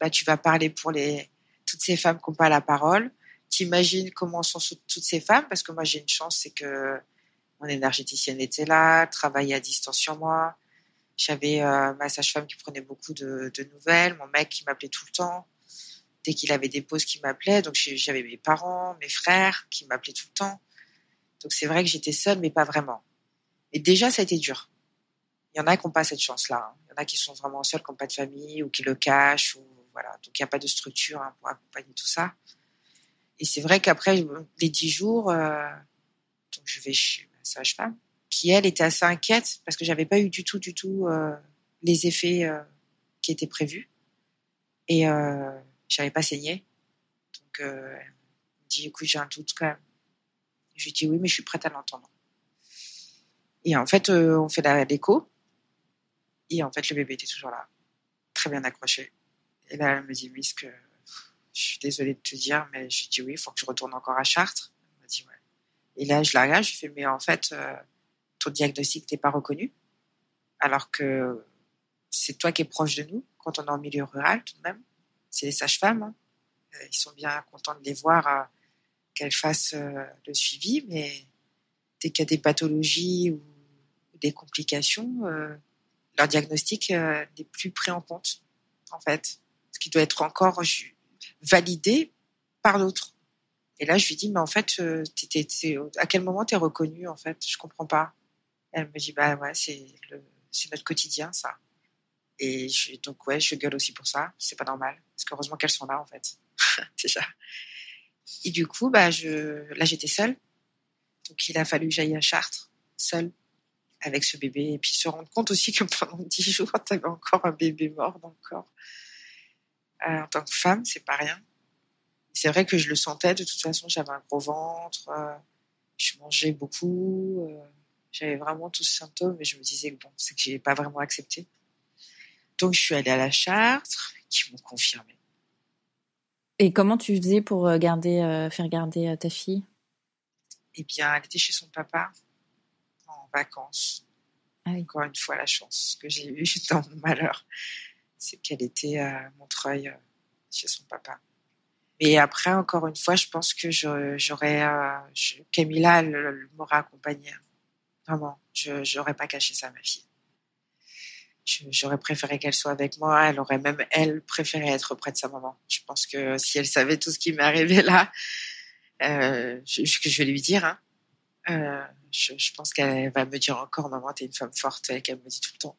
bah, tu vas parler pour les toutes ces femmes qui n'ont pas la parole. T'imagines comment sont toutes ces femmes, parce que moi j'ai une chance, c'est que mon énergéticienne était là, travaillait à distance sur moi. J'avais euh, ma sage-femme qui prenait beaucoup de, de, nouvelles, mon mec qui m'appelait tout le temps. Dès qu'il avait des pauses, qui m'appelait. Donc j'avais mes parents, mes frères qui m'appelaient tout le temps. Donc c'est vrai que j'étais seule, mais pas vraiment. Et déjà, ça a été dur. Il y en a qui n'ont pas cette chance-là. Hein. Il y en a qui sont vraiment seuls, qui n'ont pas de famille ou qui le cachent. Ou, voilà. Donc il n'y a pas de structure hein, pour accompagner tout ça. Et c'est vrai qu'après les dix jours, euh, donc je vais chez ma sage-femme, qui elle était assez inquiète parce que j'avais pas eu du tout, du tout euh, les effets euh, qui étaient prévus. Et euh, j'avais pas saigné. Donc elle me dit, écoute, j'ai un doute quand même je lui dis oui, mais je suis prête à l'entendre. Et en fait, euh, on fait l'écho. Et en fait, le bébé était toujours là, très bien accroché. Et là, elle me dit, ce que je suis désolée de te dire, mais je lui dis oui, il faut que je retourne encore à Chartres. Elle m'a dit ouais. Et là, je la regarde, je lui fais, mais en fait, euh, ton diagnostic n'est pas reconnu, alors que c'est toi qui es proche de nous quand on est en milieu rural tout de même. C'est les sages-femmes. Hein. Euh, ils sont bien contents de les voir qu'elle fasse euh, le suivi, mais dès qu'il y a des pathologies ou des complications, euh, leur diagnostic n'est plus pris en compte, en fait. Ce qui doit être encore validé par l'autre. Et là, je lui dis, mais en fait, à quel moment t'es reconnu, en fait? Je comprends pas. Elle me dit, bah ouais, c'est notre quotidien, ça. Et je, donc, ouais, je gueule aussi pour ça. C'est pas normal. Parce qu'heureusement qu'elles sont là, en fait. [laughs] Déjà. Et du coup, bah, je, là, j'étais seule. Donc, il a fallu que j'aille à Chartres, seule, avec ce bébé. Et puis, se rendre compte aussi que pendant [laughs] dix jours, tu avais encore un bébé mort dans le corps. Euh, en tant que femme, c'est pas rien. C'est vrai que je le sentais. De toute façon, j'avais un gros ventre. Euh, je mangeais beaucoup. Euh, j'avais vraiment tous ces symptômes. Et je me disais que bon, c'est que j'ai pas vraiment accepté. Donc, je suis allée à la Chartres, qui m'ont confirmé. Et comment tu faisais pour euh, garder, euh, faire garder euh, ta fille? Eh bien, elle était chez son papa en vacances. Ah Encore une fois, la chance que j'ai eue [laughs] dans mon malheur, c'est qu'elle était à Montreuil chez son papa. Mais après, encore une fois, je pense que j'aurais. Camilla, m'aurait accompagnée. Vraiment, je n'aurais pas caché ça à ma fille j'aurais préféré qu'elle soit avec moi. Elle aurait même, elle, préféré être près de sa maman. Je pense que si elle savait tout ce qui m'est arrivé là, euh, je, que je vais lui dire, hein, euh, je, pense qu'elle va me dire encore, maman, t'es une femme forte, qu'elle me dit tout le temps.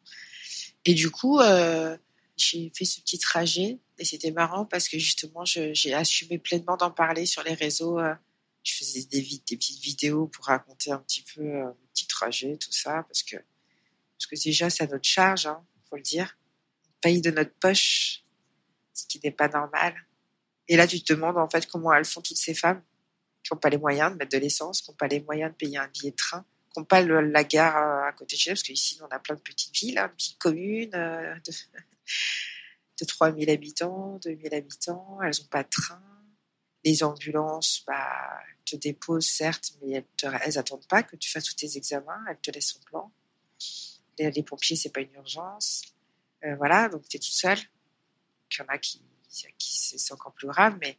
Et du coup, euh, j'ai fait ce petit trajet et c'était marrant parce que justement, j'ai assumé pleinement d'en parler sur les réseaux. Euh, je faisais des, des petites vidéos pour raconter un petit peu mon petit trajet, tout ça, parce que parce que déjà, c'est à notre charge, hein, faut le dire. On paye de notre poche, ce qui n'est pas normal. Et là, tu te demandes en fait comment elles font toutes ces femmes qui n'ont pas les moyens de mettre de l'essence, qui n'ont pas les moyens de payer un billet de train, qui n'ont pas la gare euh, à côté de chez eux, parce qu'ici, on a plein de petites villes, hein, de petites communes euh, de, [laughs] de 3000 habitants, 2000 habitants, elles n'ont pas de train. Les ambulances, bah, te déposent certes, mais elles n'attendent pas que tu fasses tous tes examens, elles te laissent son plan les, pompiers, c'est pas une urgence. Euh, voilà, donc tu es toute seule. Il y en a qui, qui c'est encore plus grave, mais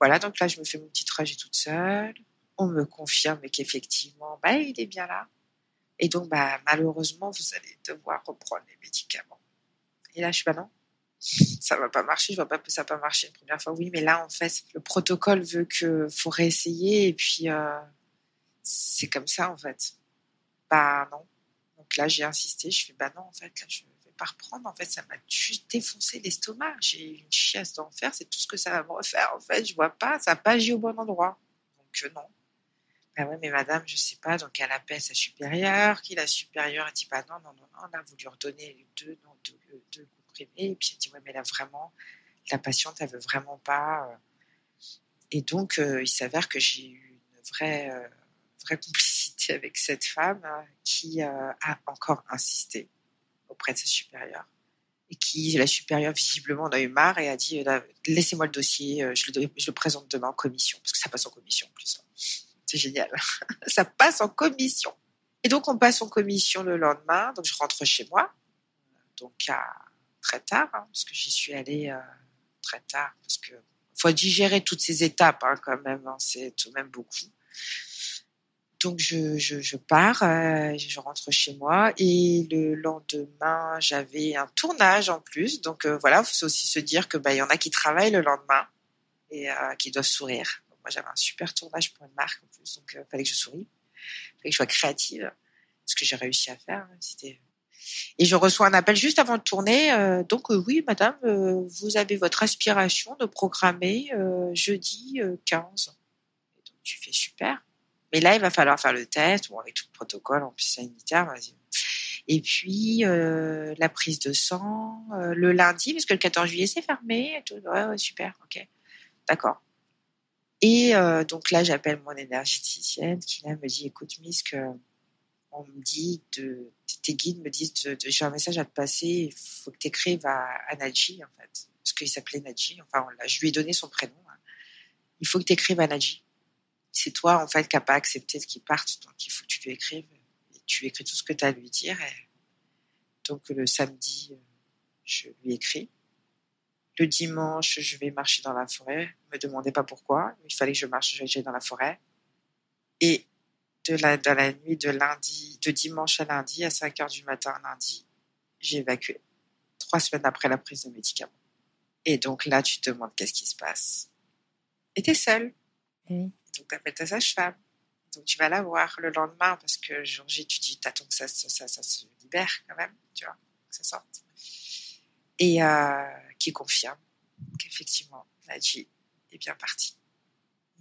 voilà, donc là, je me fais mon petit trajet toute seule. On me confirme qu'effectivement, bah, il est bien là. Et donc, bah, malheureusement, vous allez devoir reprendre les médicaments. Et là, je suis pas bah, non, ça va pas marcher. Je vois pas que ça va pas marcher une première fois. Oui, mais là, en fait, le protocole veut que faut réessayer. Et puis, euh, c'est comme ça, en fait. Bah non, donc là, j'ai insisté. Je fais, bah non, en fait, là, je vais pas reprendre. En fait, ça m'a juste défoncé l'estomac. J'ai une chiasse d'enfer. C'est tout ce que ça va me refaire. En fait, je vois pas. Ça n'a pas agi au bon endroit. Donc, euh, non. Ben ouais, mais madame, je sais pas. Donc, elle appelle sa supérieure. Qui la supérieure a dit, bah non, non, non, non. On a voulu redonner deux, non, deux, comprimés. Et puis, elle dit, ouais, mais là, vraiment, la patiente, elle veut vraiment pas. Euh. Et donc, euh, il s'avère que j'ai eu une vraie vraie complicité avec cette femme euh, qui euh, a encore insisté auprès de sa supérieure et qui, la supérieure, visiblement, en a eu marre et a dit euh, Laissez-moi le dossier, je le, présente demain en commission, parce que ça passe en commission en plus. Hein. C'est génial. [laughs] ça passe en commission. Et donc, on passe en commission le lendemain, donc je rentre chez moi, donc très tard, hein, parce que j'y suis allée très tard, parce que faut digérer toutes ces étapes hein, quand même, c'est tout de même beaucoup. Donc je, je, je pars, euh, je rentre chez moi et le lendemain j'avais un tournage en plus. Donc euh, voilà, faut aussi se dire que bah il y en a qui travaillent le lendemain et euh, qui doivent sourire. moi j'avais un super tournage pour une marque en plus, donc il fallait que je souris, fallait que je sois créative, ce que j'ai réussi à faire. Hein, c'était et je reçois un appel juste avant de tourner. donc oui, madame, vous avez votre aspiration de programmer jeudi 15. Et donc tu fais super. Mais là, il va falloir faire le test, avec tout le protocole en plus sanitaire. Vas-y. Et puis euh, la prise de sang euh, le lundi, parce que le 14 juillet c'est fermé. Tout. Ouais, ouais, super, ok, d'accord. Et euh, donc là, j'appelle mon énergéticienne qui là me dit, écoute Miss, on me dit de tes guides me disent de, j'ai un message à te passer, il faut que tu écrives à, à Nadji en fait, parce qu'il s'appelait Nadji. Enfin, je lui ai donné son prénom. Hein. Il faut que tu écrives à Nadji c'est toi en fait qui n'as pas accepté qu'il parte, donc il faut que tu lui écrives. Et tu écris tout ce que tu as à lui dire. Donc le samedi, je lui écris. Le dimanche, je vais marcher dans la forêt. Me demandez pas pourquoi, il fallait que je marche, dans la forêt. Et de la, dans la nuit de lundi, de dimanche à lundi, à 5 heures du matin lundi, j'ai évacué. Trois semaines après la prise de médicaments. Et donc là, tu te demandes qu'est-ce qui se passe. Et t'es seule. Oui. Donc t'appelles ta sage-femme. Donc tu vas la voir le lendemain parce que jour J, tu dis, t'attends que ça, ça, ça, se libère quand même, tu vois, que ça sorte. Et euh, qui confirme qu'effectivement, Nadji est bien partie.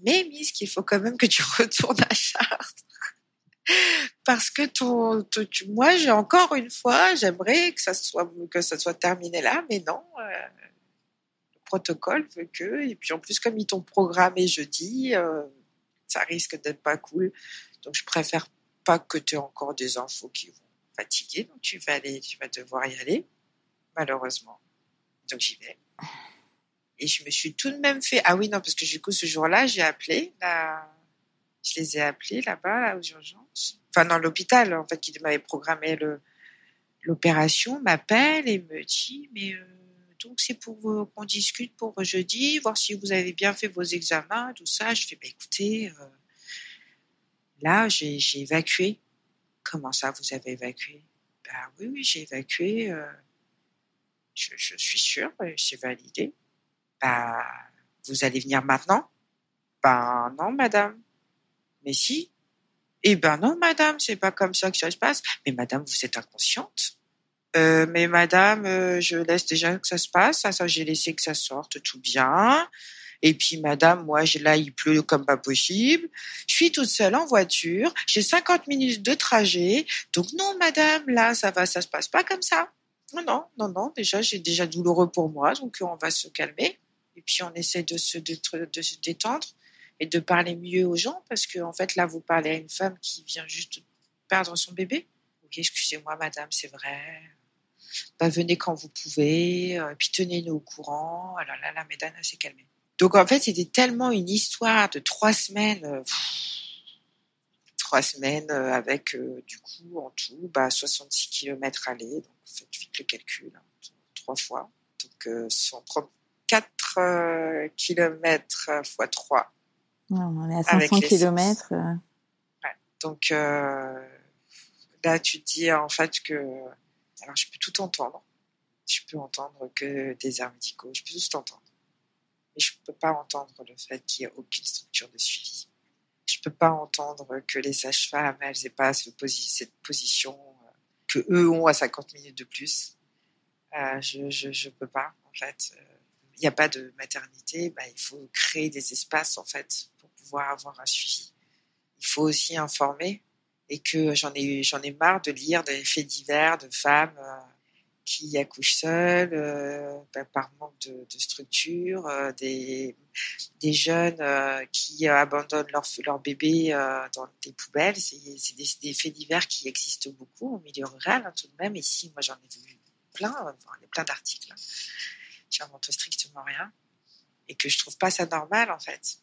Mais Miss, qu'il faut quand même que tu [laughs] retournes à Chartres. Parce que ton, tu- moi, j'ai encore une fois, j'aimerais que ça soit que ça soit terminé là, mais non. euh, le protocole veut que, et puis en plus comme ils t'ont programmé jeudi, euh, ça risque d'être pas cool. Donc je préfère pas que tu aies encore des infos qui vont fatiguer. Donc tu vas aller, tu vas devoir y aller, malheureusement. Donc j'y vais. Et je me suis tout de même fait. Ah oui, non, parce que du coup, ce jour-là, j'ai appelé. La... Je les ai appelés là-bas, là, aux urgences. Enfin, dans l'hôpital, en fait, qui m'avait programmé le... l'opération, m'appelle et me dit Mais euh, donc, c'est pour euh, qu'on discute pour jeudi, voir si vous avez bien fait vos examens, tout ça. Je fais Bah écoutez, euh, là, j'ai évacué. Comment ça, vous avez évacué? Bah oui, oui, j'ai évacué. euh, je, suis sûre, c'est validé. Bah, vous allez venir maintenant? Ben non, madame. Mais si. Eh ben non, madame, c'est pas comme ça que ça se passe. Mais madame, vous êtes inconsciente. Euh, mais madame, euh, je laisse déjà que ça se passe. Ça, j'ai laissé que ça sorte tout bien. Et puis madame, moi, là, il pleut comme pas possible. Je suis toute seule en voiture. J'ai 50 minutes de trajet. Donc non, madame, là, ça va, ça se passe pas comme ça. Non, non, non, non. Déjà, j'ai déjà douloureux pour moi, donc on va se calmer. Et puis on essaie de se, détendre et de parler mieux aux gens parce que fait là, vous parlez à une femme qui vient juste perdre son bébé. Excusez-moi, madame, c'est vrai. Bah, venez quand vous pouvez, euh, puis tenez-nous au courant. Alors là, la médane s'est calmée. Donc en fait, c'était tellement une histoire de trois semaines. euh, pff, trois semaines euh, avec euh, du coup en tout bah, 66 km aller. Donc faites vite le calcul, hein, trois fois. Donc euh, 134 euh, km x 3. Ouais, on est à Avec 500 les km. Donc là, tu te dis en fait que alors je peux tout entendre. Je peux entendre que des airs médicaux, je peux tout entendre. Mais je peux pas entendre le fait qu'il n'y ait aucune structure de suivi. Je peux pas entendre que les sages-femmes, elles aient pas cette position euh, que eux ont à 50 minutes de plus. Euh, je, je peux pas, en fait. Il n'y a pas de maternité, bah, il faut créer des espaces, en fait, pour pouvoir avoir un suivi. Il faut aussi informer et que j'en ai, j'en ai marre de lire des faits divers de femmes euh, qui accouchent seules euh, bah, par manque de, structure, euh, des, des jeunes qui abandonnent leur, leur bébé dans des poubelles. C'est, des, faits divers qui existent beaucoup au milieu rural, hein, tout de même. Ici, moi, j'en ai vu plein, enfin, plein d'articles. Hein. J'invente strictement rien. Et que je trouve pas ça normal, en fait.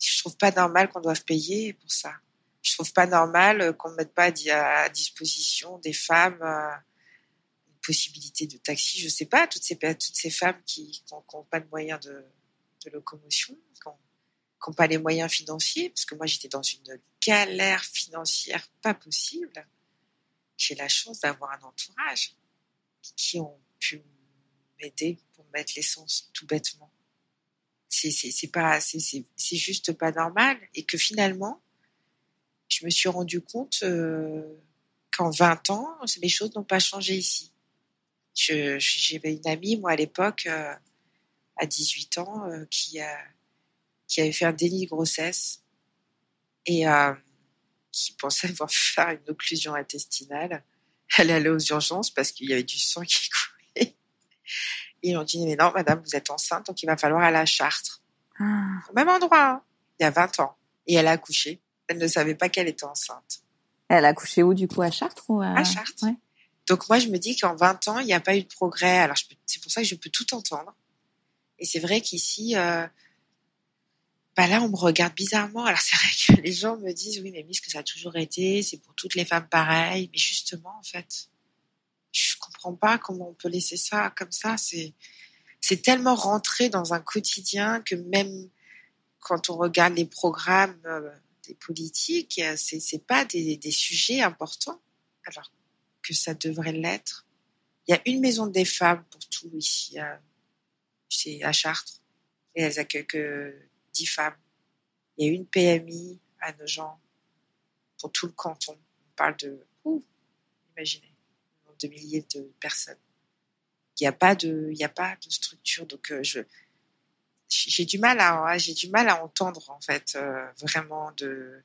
Je trouve pas normal qu'on doive payer pour ça. Je trouve pas normal euh, qu'on ne mette pas à, di- à disposition des femmes euh, une possibilité de taxi. Je sais pas, toutes ces, femmes qui n'ont pas de moyens de, locomotion, qui n'ont pas les moyens financiers, parce que moi j'étais dans une galère financière pas possible. J'ai la chance d'avoir un entourage qui ont pu m'aider pour mettre l'essence tout bêtement. C'est juste pas normal et que finalement je me suis rendu compte euh, qu'en 20 ans les choses n'ont pas changé ici. J'avais une amie moi à l'époque euh, à 18 ans euh, qui avait fait un déni de grossesse et qui pensait avoir [laughs] faire une occlusion intestinale. Elle allait aux urgences parce qu'il y avait du sang qui [laughs] coulait. Ils ont dit, mais non, madame, vous êtes enceinte, donc il va falloir aller à Chartres. Ah, Au même endroit, hein, il y a 20 ans. Et elle a accouché. Elle ne savait pas qu'elle était enceinte. Elle a couché où du coup à Chartres ou à... À Chartres. Ouais. Donc moi, je me dis qu'en 20 ans, il n'y a pas eu de progrès. Alors peux- c'est pour ça que je peux tout entendre. Et c'est vrai qu'ici, euh, bah là, on me regarde bizarrement. Alors [laughs] c'est vrai que les gens me disent, oui, mais Miss, que ça a toujours été, c'est pour toutes les femmes pareil. Mais justement, en fait, je comprends pas comment on peut laisser ça comme ça. C'est c'est tellement rentré dans un quotidien que même quand on regarde les programmes euh, politiques, euh, c'est c'est pas des, sujets importants, alors que ça devrait l'être. Il y a une maison des femmes pour tout ici, c'est à Chartres. Et elles accueillent que 10 femmes. Il y a une PMI à Nogent pour tout le canton. On parle de, ouh, imaginez, de milliers de personnes. Il n'y a pas de, a pas de structure. Donc, euh, je, j'ai du mal à, j'ai du mal à entendre en fait euh, vraiment de,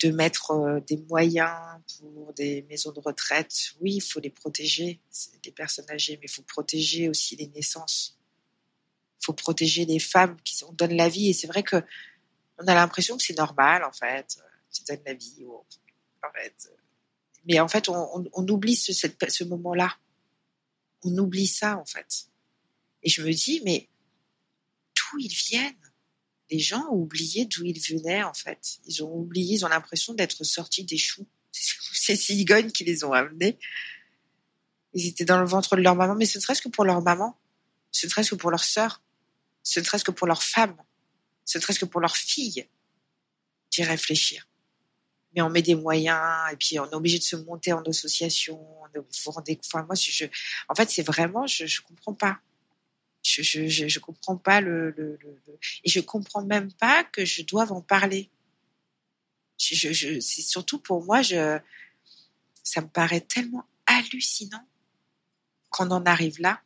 de mettre euh, des moyens pour des maisons de retraite. Oui, il faut les protéger, les personnes âgées, mais il faut protéger aussi les naissances. Il faut protéger les femmes qui on donne la vie. Et c'est vrai que on a l'impression que c'est normal en fait, tu donnes la vie. en fait, mais en fait, on, on, oublie ce moment-là. On oublie ça, en fait. Et je me dis, mais ils viennent Les gens ont oublié d'où ils venaient, en fait. Ils ont oublié, ils ont l'impression d'être sortis des choux. [laughs] C'est ces cigognes qui les ont amenés. Ils étaient dans le ventre de leur maman, mais ce ne serait-ce que pour leur maman, ce ne serait-ce que pour leur sœur, ce ne serait-ce que pour leur femme, ce ne serait-ce que pour leur fille, d'y réfléchir mais on met des moyens et puis on est obligé de se monter en association. Vous rendez, enfin, moi, je, en fait, c'est vraiment, je, je comprends pas. Je, je, je, comprends pas le, le, le, et je comprends même pas que je doive en parler. Je, je, c'est surtout pour moi, je, ça me paraît tellement hallucinant qu'on en arrive là.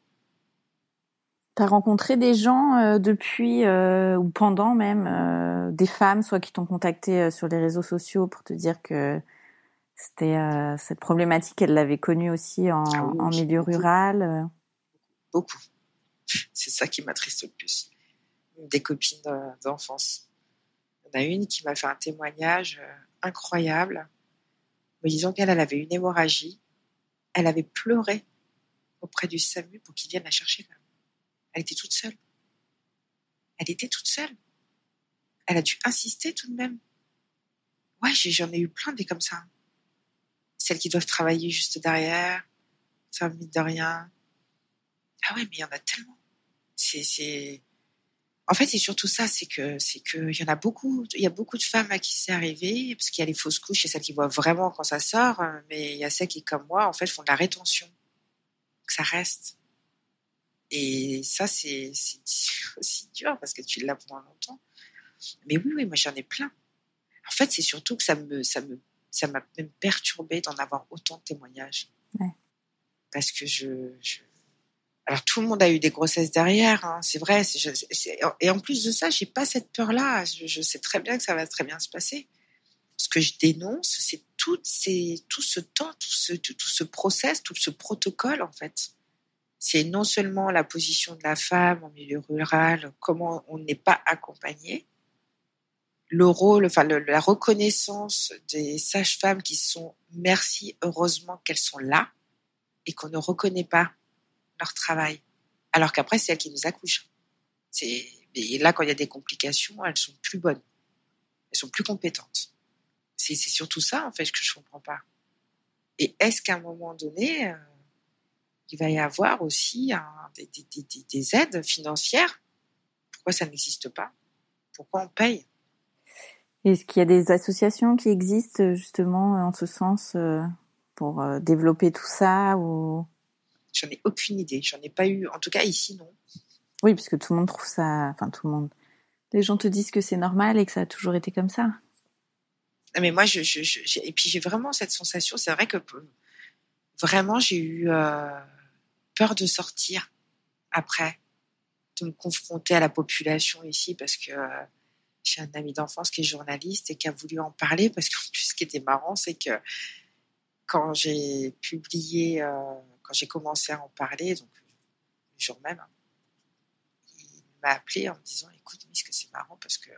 Tu as rencontré des gens euh, depuis euh, ou pendant même euh, des femmes, soit qui t'ont contacté sur les réseaux sociaux pour te dire que c'était cette problématique, elle l'avait connue aussi en, ah en milieu rural. Beaucoup. C'est ça qui m'attriste le plus. Des copines d'enfance. Il y en a une qui m'a fait un témoignage incroyable, me disant qu'elle avait une hémorragie. Elle avait pleuré auprès du SAMU pour qu'il vienne la chercher. Elle était toute seule. Elle était toute seule. Elle a dû insister tout de même. Ouais, j'en ai eu plein des comme ça. Celles qui doivent travailler juste derrière, ça mine de rien. Ah ouais, mais il y en a tellement. C'est. En fait, c'est surtout ça, c'est que, c'est que, il y en a beaucoup, il y a beaucoup de femmes à qui c'est arrivé, parce qu'il y a les fausses couches et celles qui voient vraiment quand ça sort, mais il y a celles qui, comme moi, en fait, font de la rétention. Que ça reste. Et ça, c'est [laughs] aussi dur parce que tu l'as pendant longtemps. Mais oui, oui, moi j'en ai plein. En fait, c'est surtout que ça me, ça me, ça m'a même perturbé d'en avoir autant de témoignages. Parce que je, alors tout le monde a eu des grossesses derrière, hein, c'est vrai. et en plus de ça, j'ai pas cette peur-là. Je, sais très bien que ça va très bien se passer. Ce que je dénonce, c'est tout, tout ce temps, tout ce, tout ce process, tout ce protocole en fait c'est non seulement la position de la femme en milieu rural, comment on n'est pas accompagné, le rôle, enfin la reconnaissance des sages-femmes qui sont merci, heureusement qu'elles sont là et qu'on ne reconnaît pas leur travail, alors qu'après c'est elles qui nous accouchent. Et là quand il y a des complications, elles sont plus bonnes, elles sont plus compétentes. C'est surtout ça en fait que je comprends pas. Et est-ce qu'à un moment donné, euh, il va y avoir aussi des, aides financières? Pourquoi ça n'existe pas? Pourquoi on paye? Est-ce qu'il y a des associations qui existent justement en ce sens euh, pour euh, développer tout ça ou J'en ai aucune idée. J'en ai pas eu. En tout cas ici, non. Oui, parce que tout le monde trouve ça. Enfin, tout le monde. Les gens te disent que c'est normal et que ça a toujours été comme ça. Mais moi, je, et puis j'ai vraiment cette sensation. C'est vrai que vraiment, j'ai eu. Euh, peur de sortir après, de me confronter à la population ici parce que euh, j'ai un ami d'enfance qui est journaliste et qui a voulu en parler parce qu'en plus, ce qui était marrant, c'est que quand j'ai publié, euh, quand j'ai commencé à en parler, donc le jour même, il m'a appelé en me disant Écoute, ce que c'est marrant parce que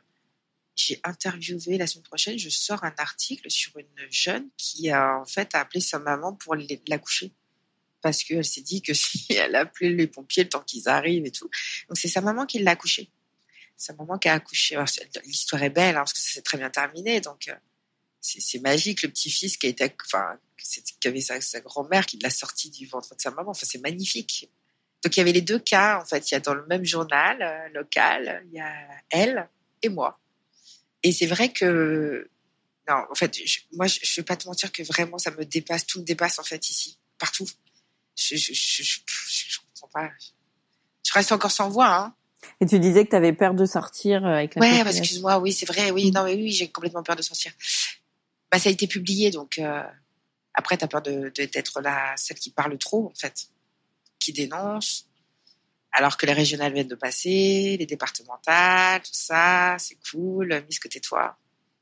j'ai interviewé la semaine prochaine, je sors un article sur une jeune qui a en fait appelé sa maman pour l'accoucher parce qu'elle s'est dit que [laughs] si elle appelait les pompiers le temps qu'ils arrivent et tout. Donc c'est sa maman qui l'a accouché. Sa maman qui a accouché. L'histoire est belle hein, parce que ça s'est très bien terminé. Donc euh, c'est magique le petit-fils qui a été, enfin, qui avait sa, grand-mère qui l'a sorti du ventre de sa maman. Enfin c'est magnifique. Donc il y avait les deux cas en fait. Il y a dans le même journal euh, local, il y a elle et moi. Et c'est vrai que non, en fait, moi je, je vais pas te mentir que vraiment ça me dépasse, tout me dépasse en fait ici, partout je, je, comprends pas. Je reste encore sans voix, hein. Et tu disais que tu avais peur de sortir euh, avec la Ouais, excuse-moi, oui, c'est vrai, oui, non, mais oui, j'ai complètement peur de sortir. Bah, ça a été publié, donc euh, après, tu as peur de d'être celle qui parle trop, en fait, qui dénonce, alors que les régionales viennent de passer, les départementales, tout ça, c'est cool, Miss que tais-toi.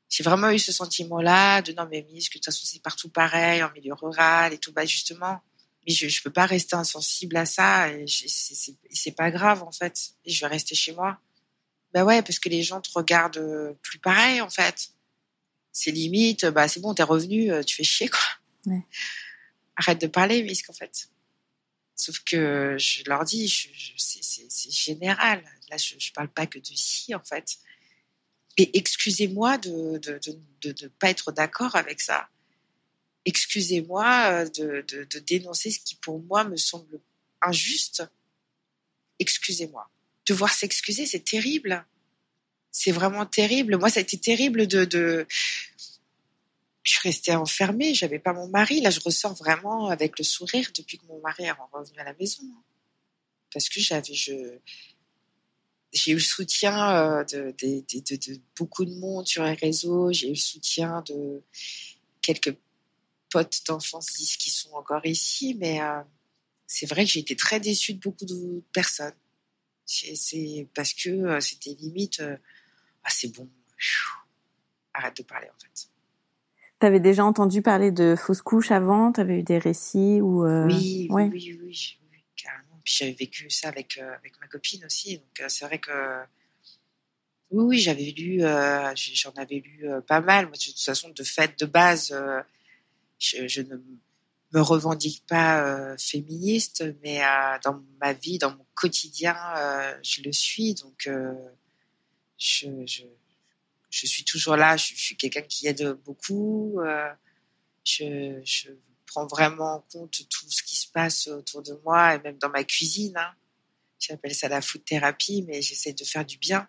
J'ai vraiment eu ce sentiment-là de non mais Miss, que de toute façon c'est partout pareil, en milieu rural et tout, bah justement, mais je, je peux pas rester insensible à ça et c'est pas grave en fait, et je vais rester chez moi. Bah ouais, parce que les gens te regardent plus pareil en fait. C'est limite, bah c'est bon, t'es revenu, tu fais chier quoi. Ouais. Arrête de parler, Miss, en fait. Sauf que je leur dis, c'est général. Là, je ne parle pas que de si, en fait. Et excusez-moi de ne de, de, de, pas être d'accord avec ça. Excusez-moi de, de, dénoncer ce qui, pour moi, me semble injuste. Excusez-moi. Devoir s'excuser, c'est terrible. C'est vraiment terrible. Moi, ça a été terrible de, je suis restée enfermée, j'avais pas mon mari. Là, je ressors vraiment avec le sourire depuis que mon mari est revenu à la maison. Parce que j'avais, j'ai eu le soutien euh, de, beaucoup de monde sur les réseaux, j'ai eu le soutien de quelques potes d'enfance qui sont encore ici, mais euh, c'est vrai que j'ai été très déçue de beaucoup de personnes. C'est parce que euh, c'était limite, ah c'est bon, arrête de parler en fait. T'avais déjà entendu parler de fausses couches avant? T'avais eu des récits ou euh... oui, oui, oui, oui, carrément. Puis j'avais vécu ça avec euh, avec ma copine aussi, donc euh, c'est vrai que oui, oui, j'avais lu, j'en avais lu pas mal. Moi, de toute façon, de fait, de base, je, je, ne me revendique pas féministe, mais dans ma vie, dans mon quotidien, je le suis. Donc, je, suis toujours là. Je, suis quelqu'un qui aide beaucoup. Euh, je, prends vraiment en compte tout ce qui se passe autour de moi et même dans ma cuisine. Hein. J'appelle ça la food thérapie, mais j'essaie de faire du bien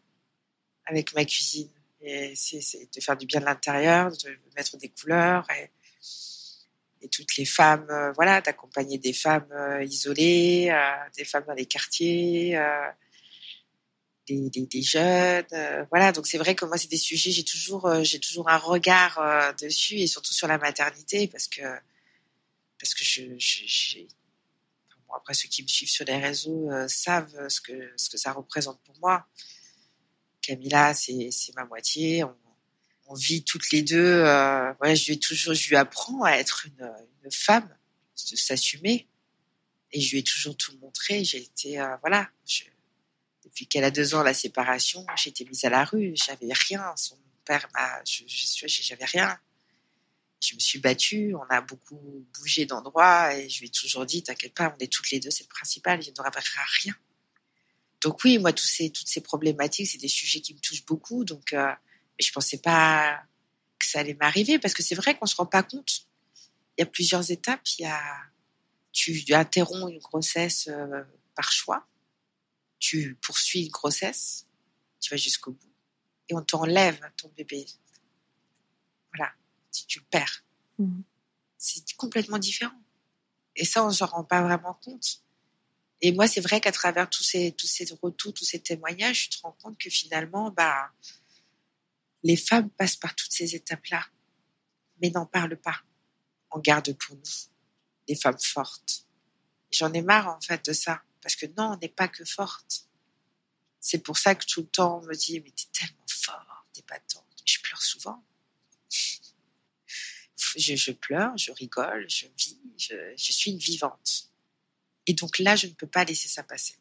avec ma cuisine. Et c'est de faire du bien de l'intérieur, de mettre des couleurs et, toutes les femmes, euh, voilà, d'accompagner des femmes euh, isolées, des femmes dans les quartiers, des, jeunes. Euh, voilà, donc c'est vrai que moi, c'est des sujets, j'ai toujours, euh, toujours un regard euh, dessus et surtout sur la maternité parce que, parce que je, après, ceux qui me suivent sur les réseaux savent ce que, ce que ça représente pour moi. Camilla, c'est, c'est ma moitié. On, vit toutes les deux. ouais, je lui toujours, je lui apprends à être une, femme, de s'assumer. Et je lui ai toujours tout montré. J'ai été, voilà, depuis qu'elle a deux ans, la séparation, été mise à la rue. J'avais rien. Son père m'a, j'avais rien. Je me suis battue. On a beaucoup bougé d'endroits et je lui ai toujours dit, t'inquiète pas, on est toutes les deux, c'est le principal. Il n'y aura rien. Donc oui, moi, tous ces, toutes ces problématiques, c'est des sujets qui me touchent beaucoup. Donc, euh, mais je pensais pas que ça allait m'arriver parce que c'est vrai qu'on se rend pas compte. Il y a plusieurs étapes. Il y a, tu interromps une grossesse euh, par choix tu poursuis une grossesse, tu vas jusqu'au bout, et on t'enlève ton bébé. Voilà, si tu le perds. Mmh. C'est complètement différent. Et ça, on ne s'en rend pas vraiment compte. Et moi, c'est vrai qu'à travers tous ces, tous ces retours, tous ces témoignages, je te rends compte que finalement, bah, les femmes passent par toutes ces étapes-là, mais n'en parlent pas. On garde pour nous les femmes fortes. J'en ai marre, en fait, de ça. Parce que non, on n'est pas que forte. C'est pour ça que tout le temps on me dit mais t'es tellement forte, t'es tendre. Je pleure souvent. Je, pleure, je rigole, je vis, je, suis une vivante. Et donc là, je ne peux pas laisser ça passer.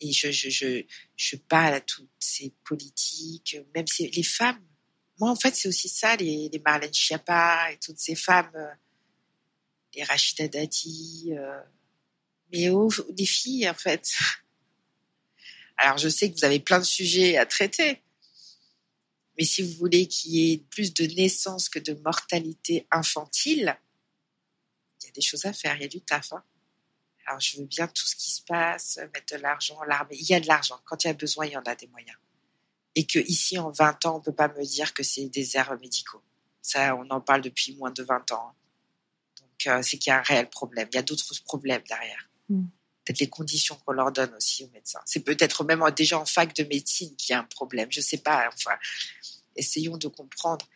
Et je, je, je, parle à toutes ces politiques, même les femmes. Moi, en fait, c'est aussi ça, les, les Marlène Schiappa et toutes ces femmes, euh, les Rachida Dati, euh, mais des filles en fait. Alors je sais que vous avez plein de sujets à traiter, mais si vous voulez qu'il y ait plus de naissances que de mortalité infantile, il y a des choses à faire, il y a du taf. Hein. Alors je veux bien tout ce qui se passe, mettre de l'argent, l'armée. Il y a de l'argent. Quand il y a besoin, il y en a des moyens. Et que ici, en 20 ans, on peut pas me dire que c'est des airs médicaux. Ça, on en parle depuis moins de 20 ans. Hein. Donc, c'est qu'il y a un réel problème. Il y a d'autres problèmes derrière. Mm. Peut-être les conditions qu'on leur donne aussi aux médecins. C'est peut-être même déjà en fac de médecine qu'il y a un problème. Je sais pas. Enfin, essayons de comprendre.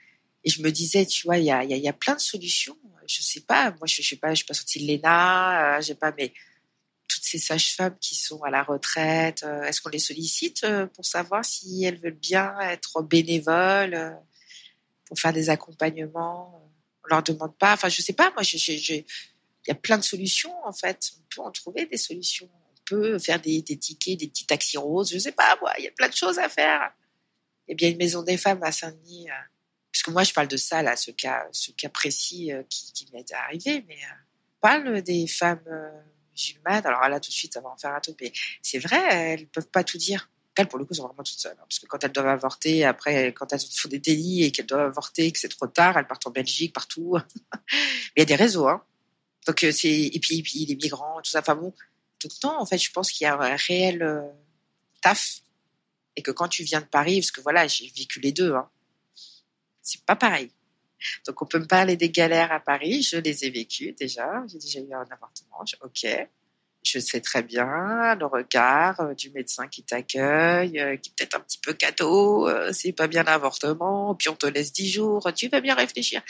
Et je me disais, tu vois, il y a, plein de solutions. Je sais pas. Moi, je, je sais pas. Je suis pas sortie de l'ENA. Euh, j'ai pas. Mais toutes ces sages-femmes qui sont à la retraite, euh, est-ce qu'on les sollicite euh, pour savoir si elles veulent bien être bénévoles euh, pour faire des accompagnements? On leur demande pas. Enfin, je sais pas. Moi, il y a plein de solutions en fait. On peut en trouver des solutions. On peut faire des, tickets, des petits taxis roses. Je sais pas. Il y a plein de choses à faire. Il a bien une maison des femmes à Saint-Denis. Parce que moi, je parle de ça, là, ce cas, précis qui, qui m'est arrivé, mais on parle des femmes musulmanes. Alors là, tout de suite, ça va en faire un truc. Mais c'est vrai, elles peuvent pas tout dire. Elles, pour le coup, sont vraiment toutes seules. Hein, parce que quand elles doivent avorter, après, quand elles font des délits et qu'elles doivent avorter, que c'est trop tard, elles partent en Belgique, partout. [laughs] Mais il y a des réseaux, hein. Donc, euh, c'est, et puis, puis, les migrants, tout ça. Enfin bon. Donc, non, en fait, je pense qu'il y a un réel euh, taf. Et que quand tu viens de Paris, parce que voilà, j'ai vécu les deux, hein, c'est pas pareil. Donc, on peut me parler des galères à Paris. Je les ai vécues déjà. J'ai déjà eu un avortement. ok. Je sais très bien le regard euh, du médecin qui t'accueille, qui est peut-être un petit peu cateau, euh, c'est pas bien l'avortement, puis on te laisse dix jours, tu vas bien réfléchir.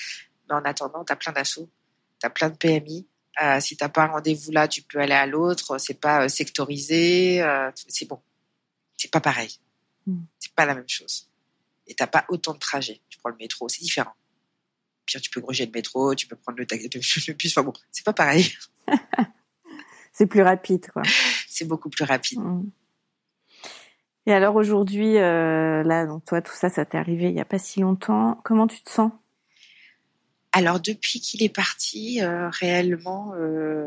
Mais en attendant, tu as plein d'assauts, tu as plein de PMI. Euh, si t'as pas un rendez-vous là, tu peux aller à l'autre. C'est pas sectorisé. c'est bon. C'est pas pareil. Mm. C'est pas la même chose. Et t'as pas autant de trajets. Tu prends le métro, c'est différent tu peux gruger le métro, tu peux prendre le, taxi, [laughs] le bus. Enfin bon, c'est pas pareil. [laughs] c'est plus rapide, quoi. C'est beaucoup plus rapide. Mm. Et alors aujourd'hui, euh, là, donc toi, tout ça, ça t'est arrivé il y a pas si longtemps. Comment tu te sens? Alors depuis qu'il est parti, euh, réellement, euh,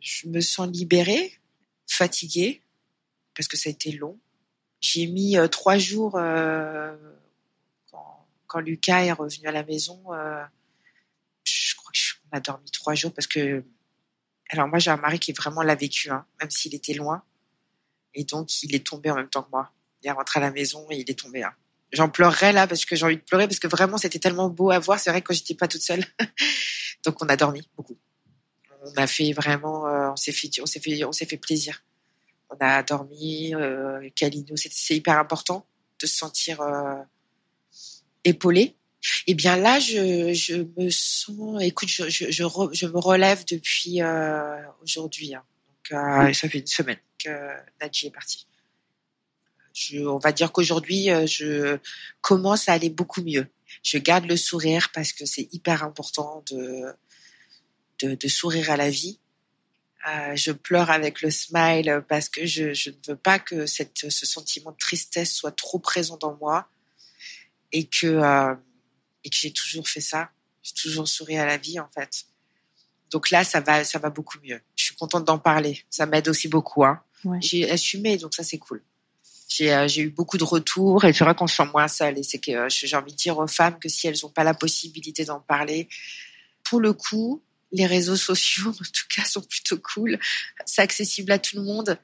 je me sens libérée, fatiguée, parce que ça a été long. J'ai mis trois jours quand Lucas est revenu à la maison, euh, je crois qu'on a dormi trois jours parce que. Alors moi j'ai un mari qui vraiment l'a vécu, hein, même s'il était loin, et donc il est tombé en même temps que moi. Il est rentré à la maison et il est tombé. Hein. J'en pleurerais là parce que j'ai envie de pleurer parce que vraiment c'était tellement beau à voir. C'est vrai que j'étais pas toute seule, [laughs] donc on a dormi beaucoup. On a fait vraiment, euh, on s'est fait, on s'est fait, on s'est fait plaisir. On a dormi, euh, c'est hyper important de se sentir euh, épaulée. Et eh bien là, je, je me sens, écoute, je, je, je, je me relève depuis euh, aujourd'hui. Hein. Donc, ça fait une semaine que Nadji est parti. Je, on va dire qu'aujourd'hui, euh, je commence à aller beaucoup mieux. Je garde le sourire parce que c'est hyper important de, de, de, sourire à la vie. Euh, je pleure avec le smile parce que je, je ne veux pas que cette, ce sentiment de tristesse soit trop présent dans moi et que euh, et que j'ai toujours fait ça. J'ai toujours souri à la vie en fait. Donc là, ça va, ça va beaucoup mieux. Je suis contente d'en parler. Ça m'aide aussi beaucoup. Hein. J'ai assumé, donc ça c'est cool. J'ai euh, j'ai eu beaucoup de retours et c'est vrai qu'on se sent moins seul. Et c'est que euh, j'ai envie de dire aux femmes que si elles n'ont pas la possibilité d'en parler, pour le coup, les réseaux sociaux, en tout cas, sont plutôt cool. C'est accessible à tout le monde.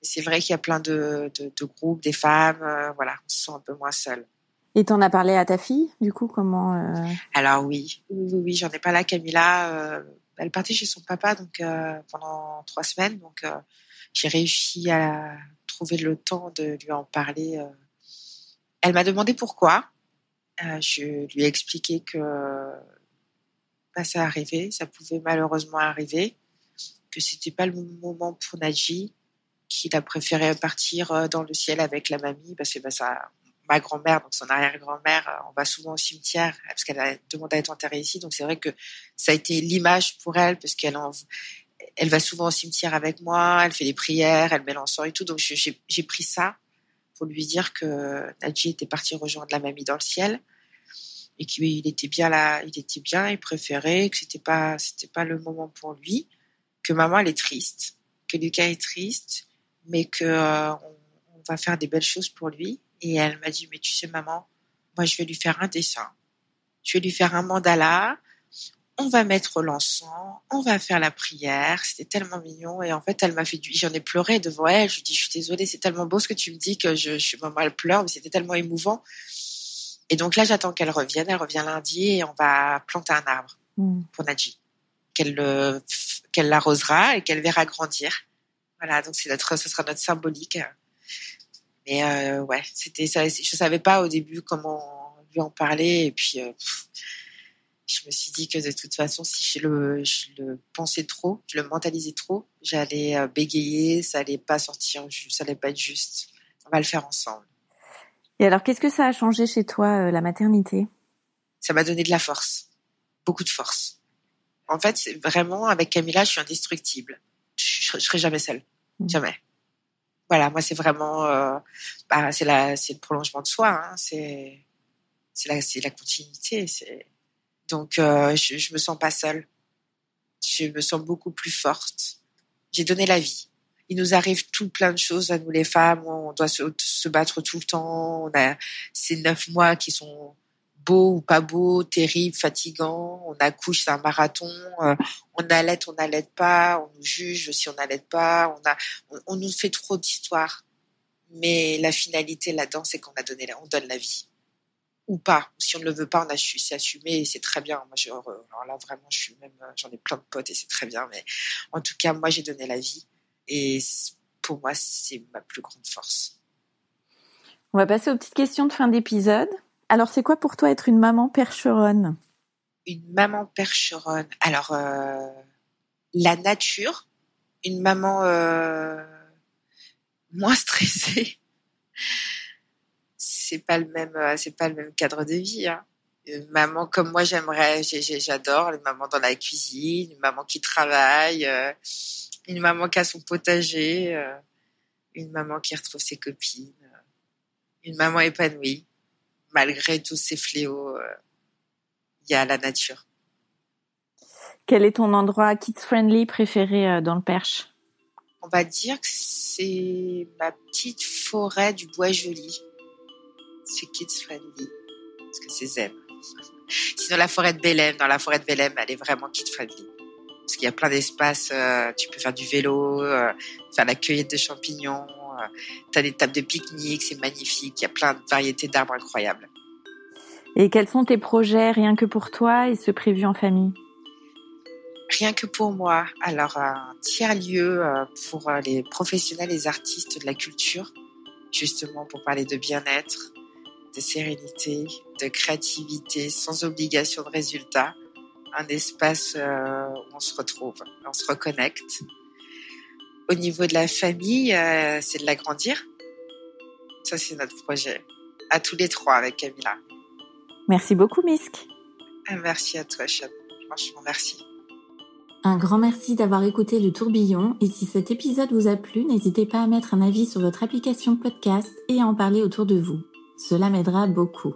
C'est vrai qu'il y a plein de, de, de groupes, des femmes. voilà, on se sent un peu moins seul. Et t'en as parlé à ta fille, du coup, comment euh... Alors oui, oui, oui, j'en ai parlé à Camilla. Euh, elle partait chez son papa donc euh, pendant trois semaines, donc euh, j'ai réussi à trouver le temps de lui en parler. Euh. Elle m'a demandé pourquoi. je lui ai expliqué que bah, ça arrivait, ça pouvait malheureusement arriver, que c'était pas le moment pour Nadji, qu'il a préféré partir dans le ciel avec la mamie parce que bah, ça ma grand-mère, donc son arrière-grand-mère, euh, on va souvent au cimetière parce qu'elle a demandé à être enterrée ici. Donc c'est vrai que ça a été l'image pour elle parce qu'elle elle va souvent au cimetière avec moi, elle fait des prières, elle met l'encens et tout. Donc j'ai pris ça pour lui dire que Nadji était parti rejoindre la mamie dans le ciel et qu'il était bien là, il était bien, il préférait, que c'était pas, pas le moment pour lui, que maman elle est triste, que Lucas est triste, mais que euh, on va faire des belles choses pour lui et elle m'a dit, mais tu sais, maman, moi, je vais lui faire un dessin. Je vais lui faire un mandala. On va mettre l'encens. On va faire la prière. C'était tellement mignon. Et en fait, elle m'a fait du, j'en ai pleuré devant elle. Je lui dis, je suis désolée, c'est tellement beau ce que tu me dis que je, suis maman, elle pleure, mais c'était tellement émouvant. Et donc là, j'attends qu'elle revienne. Elle revient lundi et on va planter un arbre mm. pour Nadji. qu'elle qu'elle l'arrosera et qu'elle verra grandir. Voilà, donc c'est notre, ce sera notre symbolique. Mais euh, ouais, c'était ça. Je savais pas au début comment lui en parler et puis euh, je me suis dit que de toute façon, si je le, je le pensais trop, je le mentalisais trop, j'allais euh, bégayer, ça allait pas sortir, ça allait pas être juste. On va le faire ensemble. Et alors, qu'est-ce que ça a changé chez toi, la maternité? Ça m'a donné de la force, beaucoup de force. En fait, vraiment, avec Camilla, je suis indestructible. Je, je serai jamais seule, mmh. jamais voilà, moi c'est vraiment, euh, bah, c'est le prolongement de soi, hein, c'est, la, la continuité, c'est. Donc euh, je, je me sens pas seule, je me sens beaucoup plus forte. J'ai donné la vie. Il nous arrive tout plein de choses à nous les femmes, on doit se, battre tout le temps. On a ces neuf mois qui sont beau ou pas beau, terrible, fatigant. On accouche, c'est un marathon. Euh, on allait, on n'allait pas. On nous juge si on n'allait pas. On a, on, nous fait trop d'histoires. Mais la finalité là-dedans, c'est qu'on a donné, on donne la vie ou pas. Si on ne le veut pas, on a su, c'est assumé et c'est très bien. Moi, je, alors là vraiment, je suis même, j'en ai plein de potes et c'est très bien. Mais en tout cas, moi, j'ai donné la vie et pour moi, c'est ma plus grande force. On va passer aux petites questions de fin d'épisode. Alors, c'est quoi pour toi être une maman percheronne? Une maman percheronne. Alors, euh, la nature, une maman euh, moins stressée. C'est pas le même, euh, c'est pas le même cadre de vie. Hein. Une maman comme moi, j'aimerais, j'adore les mamans dans la cuisine, une maman qui travaille, une maman qui a son potager, une maman qui retrouve ses copines, une maman épanouie malgré tous ces fléaux, euh, il y a la nature. Quel est ton endroit kids-friendly préféré euh, dans le Perche? On va dire que c'est ma petite forêt du Bois Joli. C'est kids-friendly, parce que c'est zen. Sinon, la forêt de Bélem, dans la forêt de Bélem, elle est vraiment kid-friendly. Parce qu'il y a plein d'espaces, euh, tu peux faire du vélo, faire la cueillette de champignons, tu as des tables de pique-nique, c'est magnifique. Il y a plein de variétés d'arbres incroyables. Et quels sont tes projets rien que pour toi et ceux prévus en famille? Rien que pour moi. Alors, un tiers-lieu euh, pour euh, les professionnels les artistes de la culture, justement pour parler de bien-être, de sérénité, de créativité, sans obligation de résultat. Un espace euh, où on se retrouve, on se reconnecte au niveau de la famille, euh, c'est de l'agrandir. Ça, c'est notre projet. À tous les trois avec Camilla. Merci beaucoup, Misk. Ah, merci à toi, Chab. Franchement, merci. Un grand merci d'avoir écouté le tourbillon et si cet épisode vous a plu, n'hésitez pas à mettre un avis sur votre application podcast et à en parler autour de vous. Cela m'aidera beaucoup.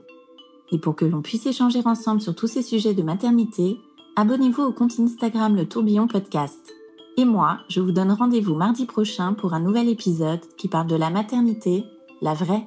Et pour que l'on puisse échanger ensemble sur tous ces sujets de maternité, abonnez-vous au compte Instagram Le Tourbillon Podcast. Et moi, je vous donne rendez-vous mardi prochain pour un nouvel épisode qui parle de la maternité, la vraie.